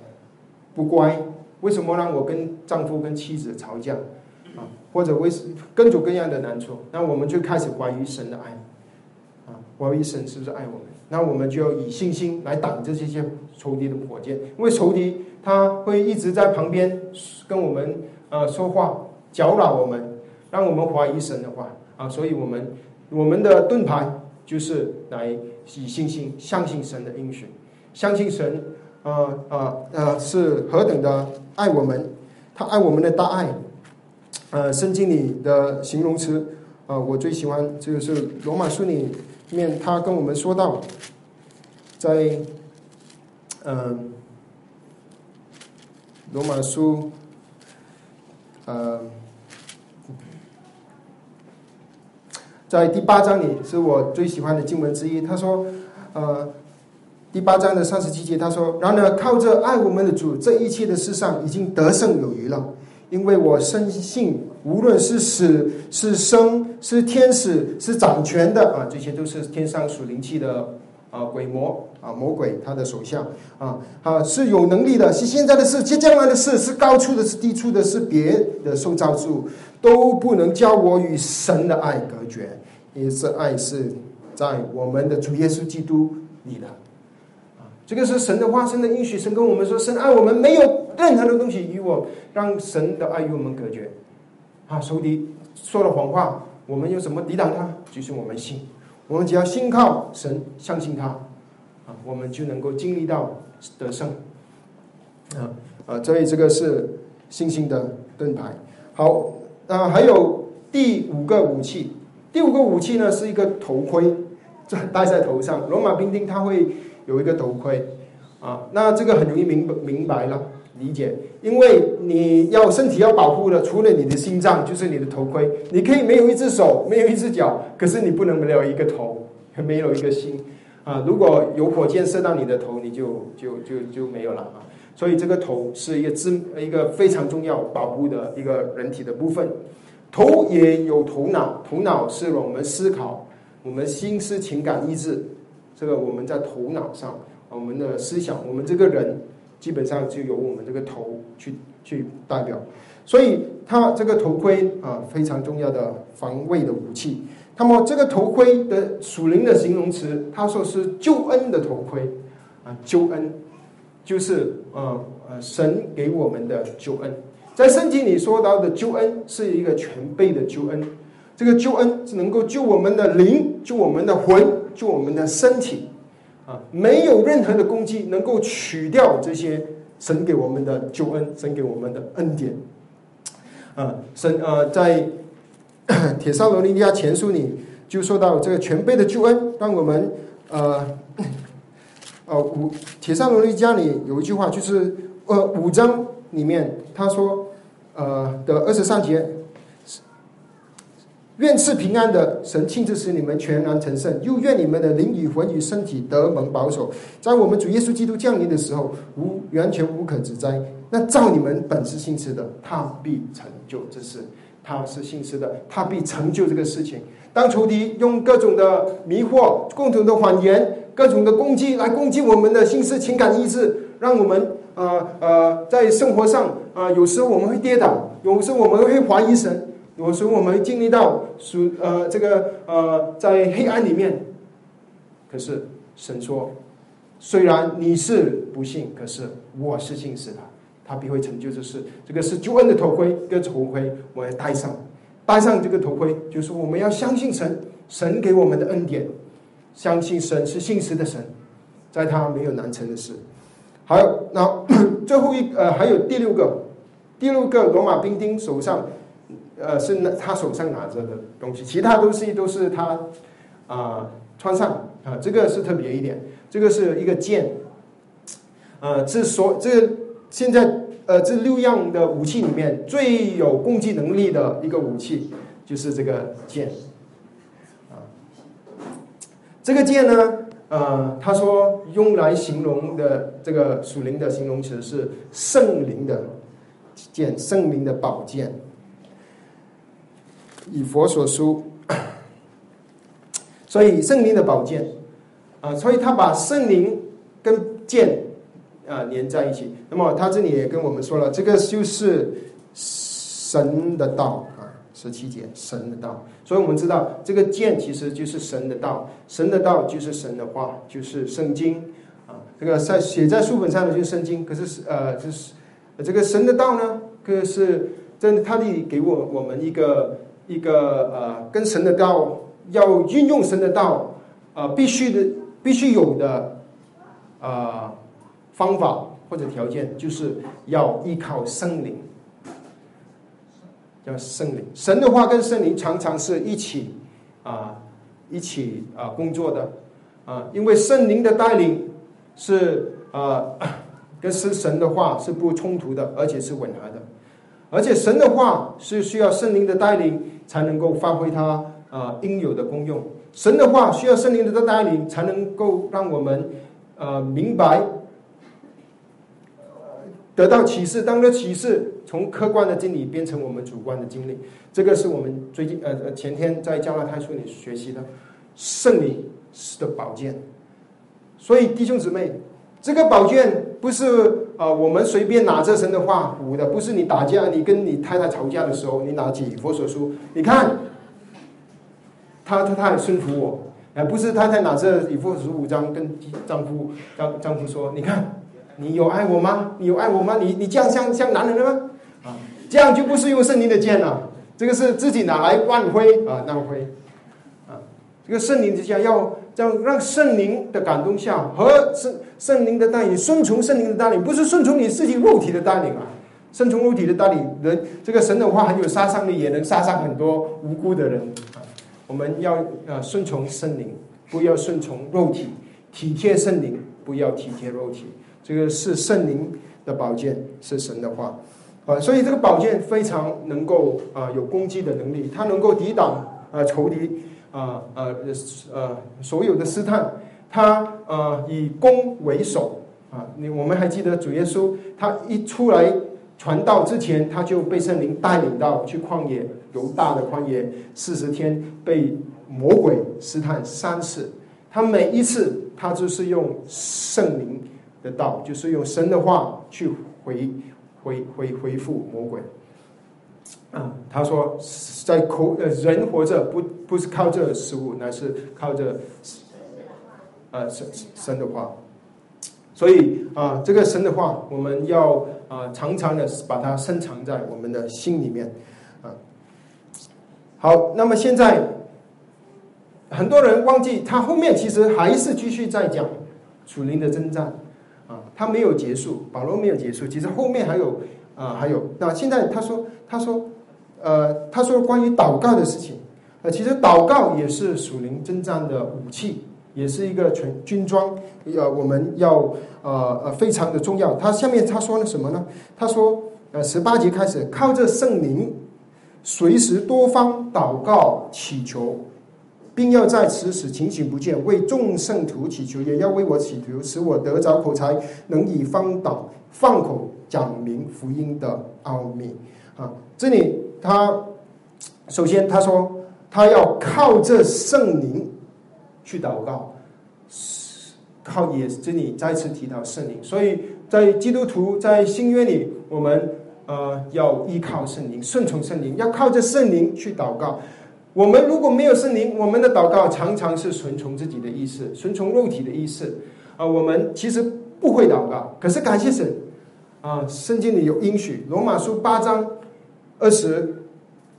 Speaker 2: 不乖？为什么让我跟丈夫跟妻子吵架啊？或者为各种各样的难处，那我们就开始怀疑神的爱啊，怀疑神是不是爱我们？那我们就要以信心来挡着这些仇敌的火箭，因为仇敌他会一直在旁边跟我们呃说话，搅扰我们，让我们怀疑神的话啊，所以我们我们的盾牌就是来以信心相信神的应许，相信神呃呃呃是何等的爱我们，他爱我们的大爱，呃圣经里的形容词啊，我最喜欢就是罗马书里。面他跟我们说到，在嗯罗马书，呃，在第八章里是我最喜欢的经文之一。他说，呃，第八章的三十七节，他说：“然而靠着爱我们的主，这一切的事上已经得胜有余了，因为我深信。”无论是死是生是天使是掌权的啊，这些都是天上属灵气的啊鬼魔啊魔鬼他的手下啊啊是有能力的，是现在的事，是将来的事，是高处的，是低处的，是别的受造物，都不能叫我与神的爱隔绝，因为这爱是在我们的主耶稣基督里的啊，这个是神的化身的应许，神跟我们说，神爱我们，没有任何的东西与我让神的爱与我们隔绝。啊，仇敌说了谎话，我们有什么抵挡他？就是我们信，我们只要信靠神，相信他，啊，我们就能够经历到得胜。啊啊，所以这个是信心的盾牌。好，啊，还有第五个武器，第五个武器呢是一个头盔，这 戴在头上。罗马兵丁他会有一个头盔，啊，那这个很容易明明白了。理解，因为你要身体要保护的，除了你的心脏，就是你的头盔。你可以没有一只手，没有一只脚，可是你不能没有一个头，没有一个心啊！如果有火箭射到你的头，你就就就就没有了啊！所以这个头是一个智一个非常重要保护的一个人体的部分。头也有头脑，头脑是我们思考，我们心思情感意志，这个我们在头脑上，我们的思想，我们这个人。基本上就由我们这个头去去代表，所以它这个头盔啊非常重要的防卫的武器。那么这个头盔的属灵的形容词，他说是救恩的头盔啊，救恩就是呃呃神给我们的救恩。在圣经里说到的救恩是一个全备的救恩，这个救恩是能够救我们的灵，救我们的魂，救我们的身体。啊，没有任何的攻击能够取掉这些神给我们的救恩，神给我们的恩典。啊，神呃，在 铁沙罗尼亚前书里就说到这个全备的救恩，让我们呃呃 五铁沙罗尼加里有一句话，就是呃五章里面他说呃的二十三节，愿赐平安的神亲自使你们全然成圣，又愿你们的灵与魂与身体得蒙保守，在我们主耶稣基督降临的时候，无完全无可指摘。那照你们本是信实的，他必成就这事；他是信实的，他必成就这个事情。当仇敌用各种的迷惑、共同的谎言、各种的攻击来攻击我们的心思、情感、意志，让我们呃呃在生活上啊，有时候我们会跌倒，有时候我们会怀疑神，有时候我们经历到属呃这个呃在黑暗里面。可是神说，虽然你是不信，可是我是信实的。他必会成就这事，这个是救恩的头盔，跟头盔我要戴上，戴上这个头盔，就是我们要相信神，神给我们的恩典，相信神是信实的神，在他没有难成的事。还有，那 最后一呃，还有第六个，第六个罗马兵丁手上，呃，是拿他手上拿着的东西，其他东西都是他啊穿上啊，这个是特别一点，这个是一个剑，呃，这所这。现在，呃，这六样的武器里面最有攻击能力的一个武器就是这个剑，啊，这个剑呢，呃，他说用来形容的这个属灵的形容词是圣灵的剑，圣灵的宝剑。以佛所书，所以圣灵的宝剑，啊，所以他把圣灵跟剑。啊，连在一起。那么他这里也跟我们说了，这个就是神的道啊，十七节神的道。所以我们知道，这个剑其实就是神的道，神的道就是神的话，就是圣经啊。这个在写在书本上的就是圣经，可是呃，就是这个神的道呢，可是真的他里给我我们一个一个呃，跟神的道要运用神的道啊，必须的必须有的啊。方法或者条件，就是要依靠圣灵，叫圣灵。神的话跟圣灵常常是一起啊，一起啊工作的啊，因为圣灵的带领是啊，跟是神的话是不冲突的，而且是吻合的。而且神的话是需要圣灵的带领才能够发挥它啊应有的功用。神的话需要圣灵的带领才能够让我们呃明白。得到启示，当这启示从客观的经历变成我们主观的经历，这个是我们最近呃呃前天在加拉太书里学习的圣灵的宝剑。所以弟兄姊妹，这个宝剑不是呃我们随便拿着神的话舞的，不是你打架，你跟你太太吵架的时候，你拿起佛所书，你看，他他他很顺服我，而不是太太拿着以佛所书五章跟丈夫丈丈夫说，你看。你有爱我吗？你有爱我吗？你你这样像像男人了吗？啊，这样就不是用圣灵的剑了，这个是自己拿来乱挥啊，乱挥啊。这个圣灵之下，要让让圣灵的感动下和圣圣灵的带领，顺从圣灵的带领，不是顺从你自己肉体的带领啊。顺从肉体的带领，人这个神的话很有杀伤力，也能杀伤很多无辜的人啊。我们要呃顺从圣灵，不要顺从肉体，体贴圣灵，不要体贴肉体。这个是圣灵的宝剑，是神的话，啊，所以这个宝剑非常能够啊有攻击的能力，它能够抵挡啊仇敌啊呃呃所有的试探，他呃以攻为守啊。你我们还记得主耶稣他一出来传道之前，他就被圣灵带领到去旷野，犹大的旷野四十天被魔鬼试探三次，他每一次他就是用圣灵。的道就是用神的话去回回回回复魔鬼。啊，他说在口呃人活着不不是靠这食物，乃是靠着呃神神的话。所以啊，这个神的话，我们要啊常常的把它深藏在我们的心里面啊。好，那么现在很多人忘记，他后面其实还是继续在讲属灵的征战。啊，他没有结束，保罗没有结束。其实后面还有啊，还有。那现在他说，他说，呃，他说关于祷告的事情。呃，其实祷告也是属灵征战的武器，也是一个全军装。呃，我们要呃呃非常的重要。他下面他说了什么呢？他说呃，十八节开始，靠着圣灵，随时多方祷告祈求，并要在此时情形不见，为众圣徒祈求，也要为我祈求，使我得着口才，能以方导放口讲明福音的奥秘。啊，这里他首先他说，他要靠着圣灵去祷告。靠也这里再次提到圣灵，所以在基督徒在新约里，我们呃要依靠圣灵，顺从圣灵，要靠着圣灵去祷告。我们如果没有圣灵，我们的祷告常常是顺从自己的意思，顺从肉体的意思啊。我们其实不会祷告，可是感谢神啊，圣经里有应许，罗马书八章二十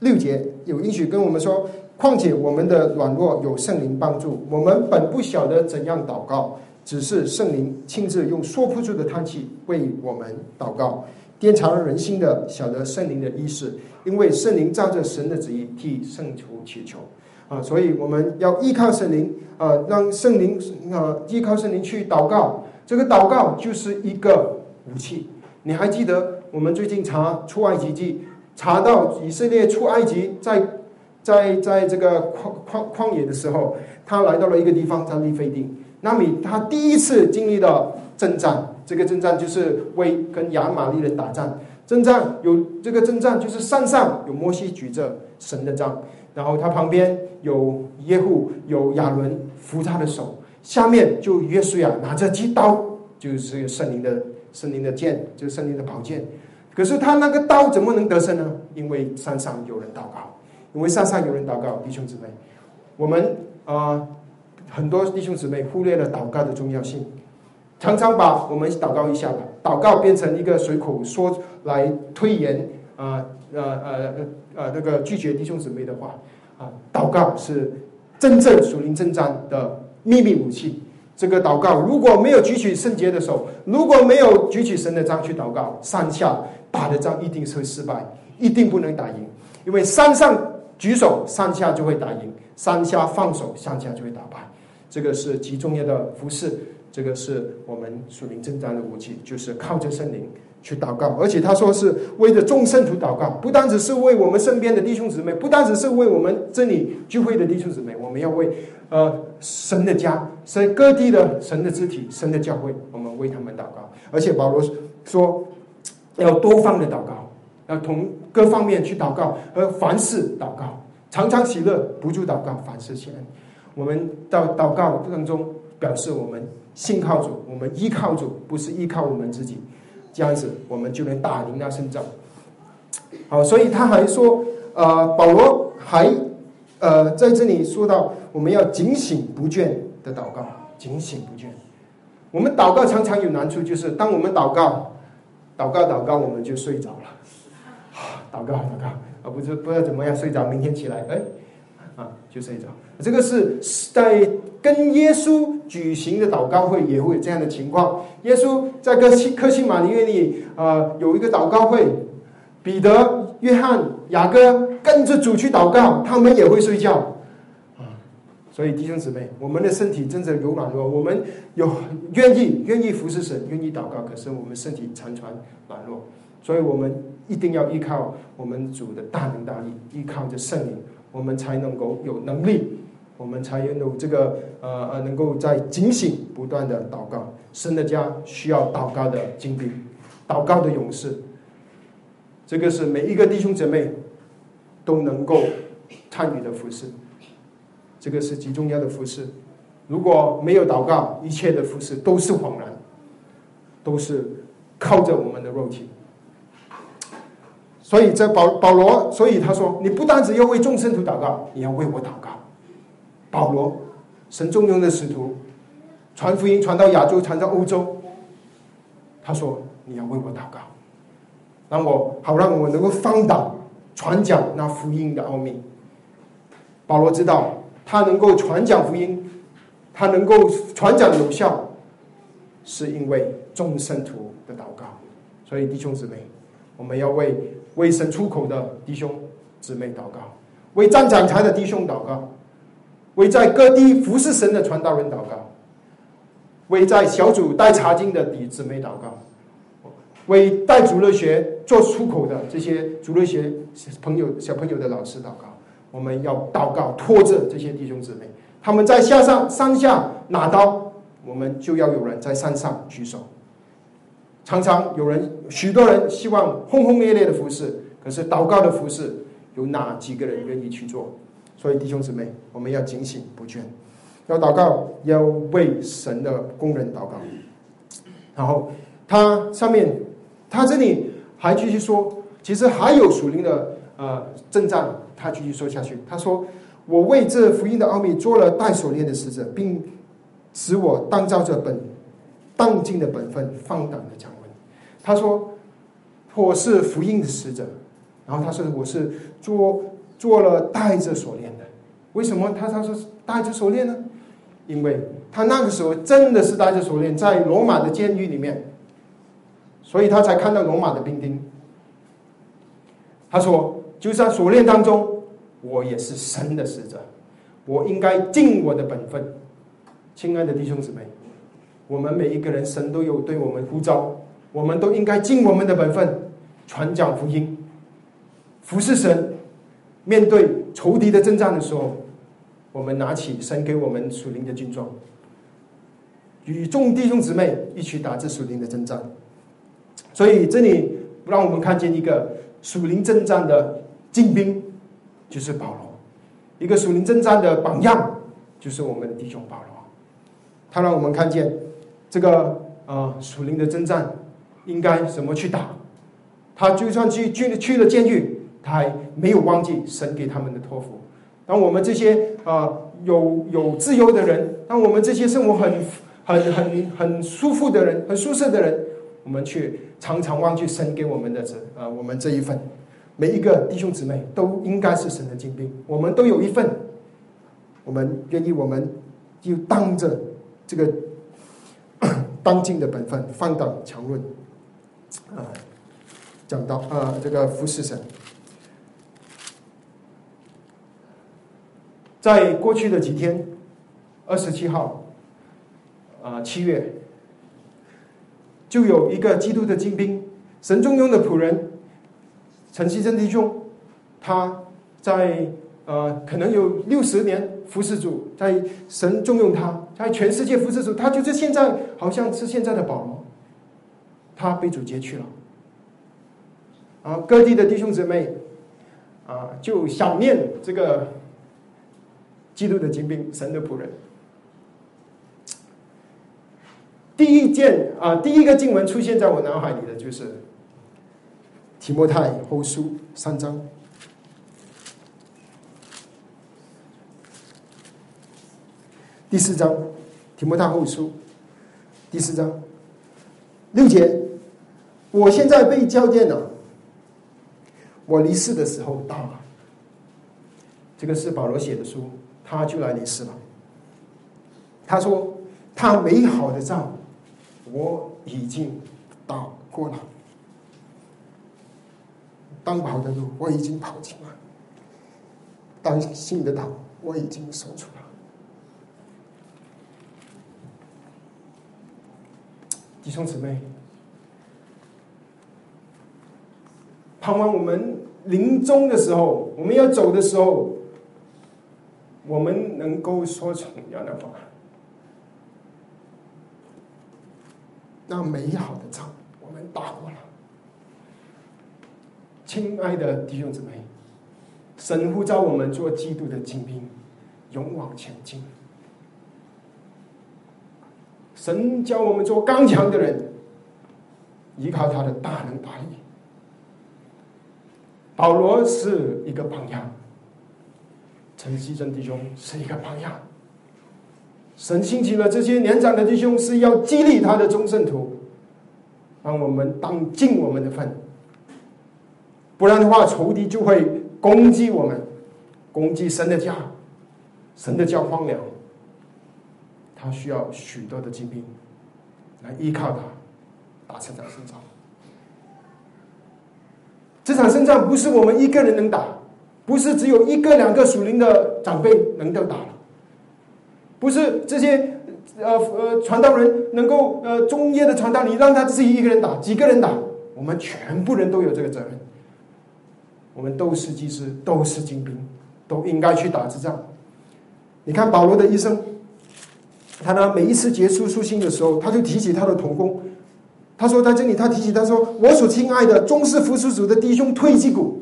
Speaker 2: 六节有应许跟我们说，况且我们的软弱有圣灵帮助，我们本不晓得怎样祷告。只是圣灵亲自用说不出的叹气为我们祷告，颠藏人心的晓得圣灵的意思，因为圣灵照着神的旨意替圣徒祈求啊，所以我们要依靠圣灵啊，让圣灵啊依靠圣灵去祷告。这个祷告就是一个武器。你还记得我们最近查出埃及记，查到以色列出埃及，在在在这个旷旷旷野的时候，他来到了一个地方叫利非定。那米他第一次经历的征战，这个征战就是为跟亚玛利人打仗。征战有这个征战，就是山上有摩西举着神的杖，然后他旁边有耶户、有亚伦扶他的手，下面就约书亚拿着几刀，就是圣灵的圣灵的剑，就是圣灵的宝剑。可是他那个刀怎么能得胜呢？因为山上有人祷告，因为山上有人祷告，弟兄姊妹，我们啊。很多弟兄姊妹忽略了祷告的重要性，常常把我们祷告一下吧，祷告变成一个随口说来推延啊呃呃呃那个拒绝弟兄姊妹的话啊，祷告是真正属灵征战的秘密武器。这个祷告如果没有举起圣洁的手，如果没有举起神的杖去祷告，山下打的仗一定是会失败，一定不能打赢，因为山上举手，上下就会打赢；上下放手，上下就会打败。这个是极重要的服饰，这个是我们属灵征战的武器，就是靠着圣灵去祷告。而且他说是为着众圣徒祷告，不单只是为我们身边的弟兄姊妹，不单只是为我们这里聚会的弟兄姊妹，我们要为呃神的家、神各地的神的肢体、神的教会，我们为他们祷告。而且保罗说要多方的祷告，要从各方面去祷告，而凡事祷告，常常喜乐，不住祷告，凡事谢恩。我们到祷告当中表示我们信靠主，我们依靠主，不是依靠我们自己，这样子我们就能打赢那胜仗。好，所以他还说，呃，保罗还呃在这里说到，我们要警醒不倦的祷告，警醒不倦。我们祷告常常有难处，就是当我们祷告，祷告祷告，我们就睡着了。祷告祷告，啊，不知不知道怎么样睡着，明天起来，哎。啊，就睡着。这个是在跟耶稣举行的祷告会，也会有这样的情况。耶稣在克西克西马尼园里啊，有一个祷告会，彼得、约翰、雅各跟着主去祷告，他们也会睡觉。啊，所以弟兄姊妹，我们的身体真的有软弱，我们有愿意愿意服侍神，愿意祷告，可是我们身体常常软弱，所以我们一定要依靠我们主的大能大力，依靠着圣灵。我们才能够有能力，我们才拥有这个呃呃，能够在警醒不断的祷告。神的家需要祷告的精兵，祷告的勇士。这个是每一个弟兄姐妹都能够参与的服饰，这个是极重要的服饰。如果没有祷告，一切的服饰都是枉然，都是靠着我们的肉体。所以，这保保罗，所以他说，你不单只要为众生徒祷告，你要为我祷告。保罗，神重用的使徒，传福音传到亚洲，传到欧洲。他说，你要为我祷告，让我好让我能够放胆传讲那福音的奥秘。保罗知道，他能够传讲福音，他能够传讲有效，是因为众生徒的祷告。所以，弟兄姊妹，我们要为。为神出口的弟兄姊妹祷告，为站讲台的弟兄祷告，为在各地服侍神的传道人祷告，为在小组带查经的弟姊妹祷告，为带主日学做出口的这些主日学朋友、小朋友的老师祷告。我们要祷告，拖着这些弟兄姊妹，他们在下上山下拿刀，我们就要有人在山上举手。常常有人，许多人希望轰轰烈烈的服侍，可是祷告的服侍有哪几个人愿意去做？所以弟兄姊妹，我们要警醒不倦，要祷告，要为神的工人祷告。然后他上面，他这里还继续说，其实还有属灵的呃征战。他继续说下去，他说：“我为这福音的奥秘做了带锁链的使者，并使我当照着本当尽的本分放胆的讲文。”他说：“我是福音的使者。”然后他说：“我是做做了带着锁链的。为什么他他说带着锁链呢？因为他那个时候真的是带着锁链在罗马的监狱里面，所以他才看到罗马的兵丁。他说。”就在锁链当中，我也是神的使者，我应该尽我的本分。亲爱的弟兄姊妹，我们每一个人，神都有对我们呼召，我们都应该尽我们的本分，传讲福音，服侍神。面对仇敌的征战的时候，我们拿起神给我们属灵的军装，与众弟兄姊妹一起打这属灵的征战。所以这里让我们看见一个属灵征战的。精兵就是保罗，一个属灵征战的榜样就是我们的弟兄保罗。他让我们看见这个呃属灵的征战应该怎么去打。他就算去去去了监狱，他还没有忘记神给他们的托付。当我们这些啊有有自由的人，当我们这些生活很很很很舒服的人，很舒适的人，我们却常常忘记神给我们的这呃我们这一份。每一个弟兄姊妹都应该是神的精兵，我们都有一份。我们愿意，我们就当着这个当今的本分，放胆强论啊，讲到啊，这个服侍神。在过去的几天，二十七号啊，七月，就有一个基督的精兵，神中庸的仆人。陈希珍弟兄，他在呃，可能有六十年服侍主，在神重用他，在全世界服侍主，他就是现在好像是现在的保罗，他被主接去了。啊，各地的弟兄姊妹啊，就想念这个基督的精兵，神的仆人。第一件啊，第一个经文出现在我脑海里的就是。提摩太后书三章，第四章，提摩太后书第四章六节，我现在被交电了，我离世的时候到了。这个是保罗写的书，他就来离世了。他说：“他美好的仗，我已经打过了。”当跑的路我已经跑尽了，当信的道我已经守住了。弟兄姊妹，盼望我们临终的时候，我们要走的时候，我们能够说出这样的话：那美好的仗，我们打过了。亲爱的弟兄姊妹，神呼召我们做基督的精兵，勇往前进。神教我们做刚强的人，依靠他的大能大力。保罗是一个榜样，陈希珍弟兄是一个榜样。神兴起了这些年长的弟兄，是要激励他的忠圣徒，让我们当尽我们的份。不然的话，仇敌就会攻击我们，攻击神的家，神的家荒凉。他需要许多的精兵来依靠他打这场胜仗。这场胜仗不是我们一个人能打，不是只有一个两个属灵的长辈能够打，不是这些呃呃传道人能够呃中夜的传道，你让他自己一个人打，几个人打，我们全部人都有这个责任。我们都是技师，都是精兵，都应该去打这仗。你看保罗的一生，他呢每一次结束书信的时候，他就提起他的同工。他说在这里，他提起他说：“我所亲爱的忠实服侍主的弟兄退基谷。”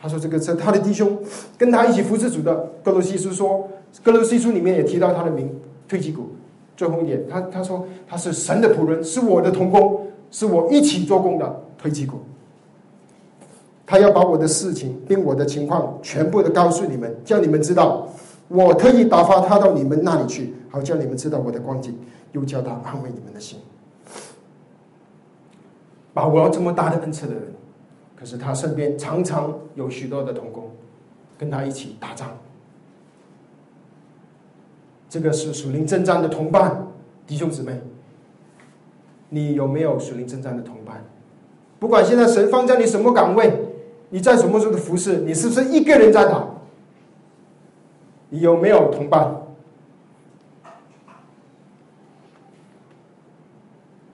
Speaker 2: 他说：“这个是他的弟兄，跟他一起服侍主的哥罗西书说，哥罗西书里面也提到他的名退基谷。最后一点，他他说他是神的仆人，是我的同工，是我一起做工的退基谷。他要把我的事情并我的情况全部的告诉你们，叫你们知道，我特意打发他到你们那里去，好叫你们知道我的光景，又叫他安慰你们的心。把我这么大的恩赐的人。”可是他身边常常有许多的童工，跟他一起打仗。这个是属灵征战的同伴，弟兄姊妹，你有没有属灵征战的同伴？不管现在神放在你什么岗位，你在什么时候的服侍，你是不是一个人在打？有没有同伴？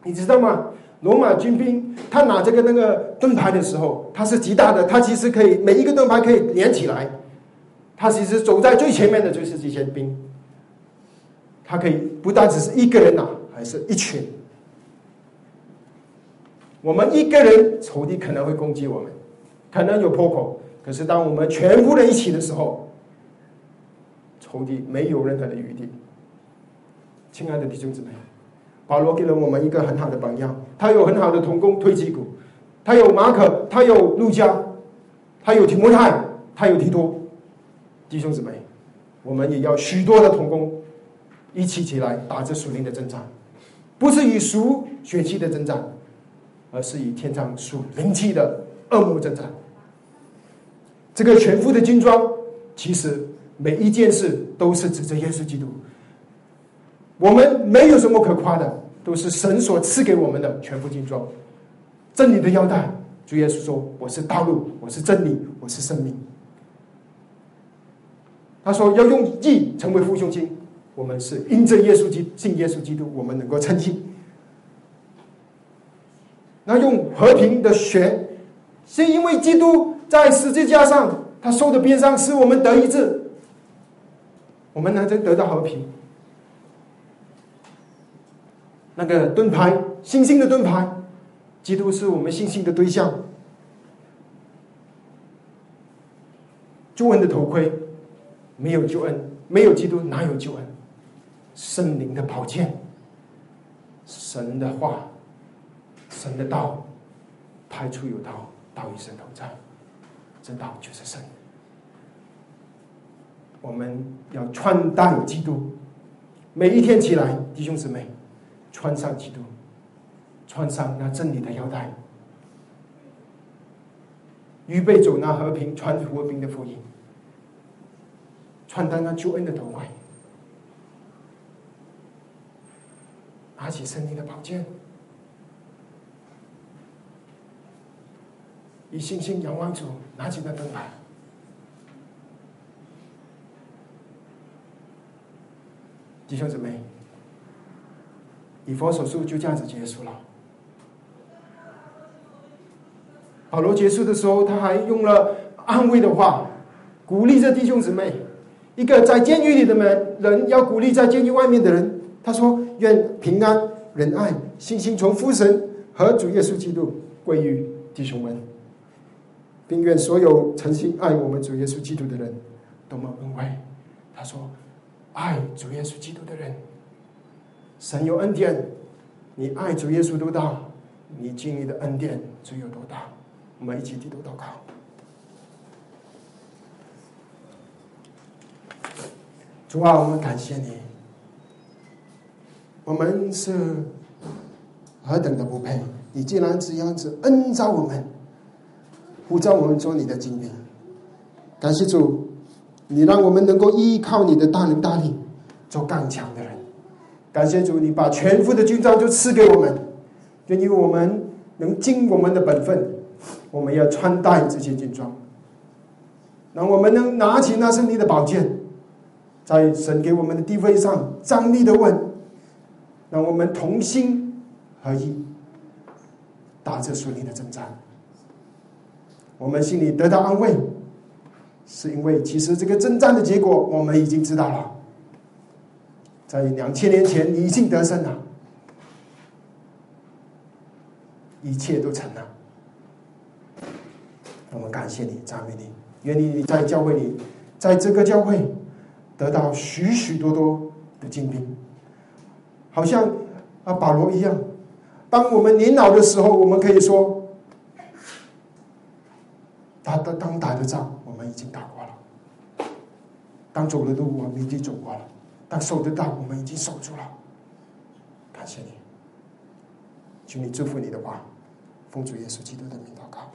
Speaker 2: 你知道吗？罗马军兵，他拿这个那个盾牌的时候，他是极大的，他其实可以每一个盾牌可以连起来。他其实走在最前面的就是这些兵，他可以不单只是一个人拿，还是一群。我们一个人仇敌可能会攻击我们，可能有破口，可是当我们全部人一起的时候，仇敌没有任何的余地。亲爱的弟兄姊妹。保罗给了我们一个很好的榜样，他有很好的同工推基谷，他有马可，他有路加，他有提摩太，他有提多，弟兄姊妹，我们也要许多的同工一起起来打这属灵的征战，不是以属血气的征战，而是以天上属灵气的恶魔征战。这个全副的军装，其实每一件事都是指着耶稣基督，我们没有什么可夸的。都是神所赐给我们的全副精装，真理的腰带。主耶稣说：“我是道路，我是真理，我是生命。”他说：“要用义成为父兄亲。”我们是因着耶稣基信耶稣基督，我们能够称义。那用和平的血，是因为基督在十字架上他受的鞭伤，使我们得医治，我们能真得到和平。那个盾牌，星星的盾牌，基督是我们信心的对象。救恩的头盔，没有救恩，没有基督，哪有救恩？圣灵的宝剑，神的话，神的道，太初有道，道与神同在，这道就是神。我们要穿戴基督，每一天起来，弟兄姊妹。穿上基督，穿上那真理的腰带，预备走那和平、传和平的福音，穿戴那救恩的头盔，拿起圣灵的宝剑，以信心仰望主，拿起那灯牌，弟兄姊妹。以佛手术就这样子结束了。保罗结束的时候，他还用了安慰的话，鼓励着弟兄姊妹。一个在监狱里的人，人要鼓励在监狱外面的人。他说：“愿平安、仁爱、信心从父神和主耶稣基督归于弟兄们，并愿所有诚心爱我们主耶稣基督的人都蒙恩惠。”他说：“爱主耶稣基督的人。”神有恩典，你爱主耶稣多大，你经历的恩典就有多大。我们一起低头祷告。主啊，我们感谢你，我们是何等的不配，你竟然这样子恩召我们，呼召我们做你的精兵。感谢主，你让我们能够依靠你的大能大力，做刚强的人。感谢主，你把全副的军装就赐给我们，愿意我们能尽我们的本分，我们要穿戴这些军装，让我们能拿起那胜利的宝剑，在神给我们的地位上张力的问，让我们同心合一，打着属灵的征战。我们心里得到安慰，是因为其实这个征战的结果我们已经知道了，在两千年前你已经得胜了，一切都成了。我们感谢你，赞美你，愿你在教会里，在这个教会得到许许多多的精兵，好像啊保罗一样。当我们年老的时候，我们可以说。打的当打的仗，们已经打过了；当走的路，我们已经走过了；当守的道，我们已经守住了。感谢你，请你祝福你的话，奉主耶稣基督的名祷告。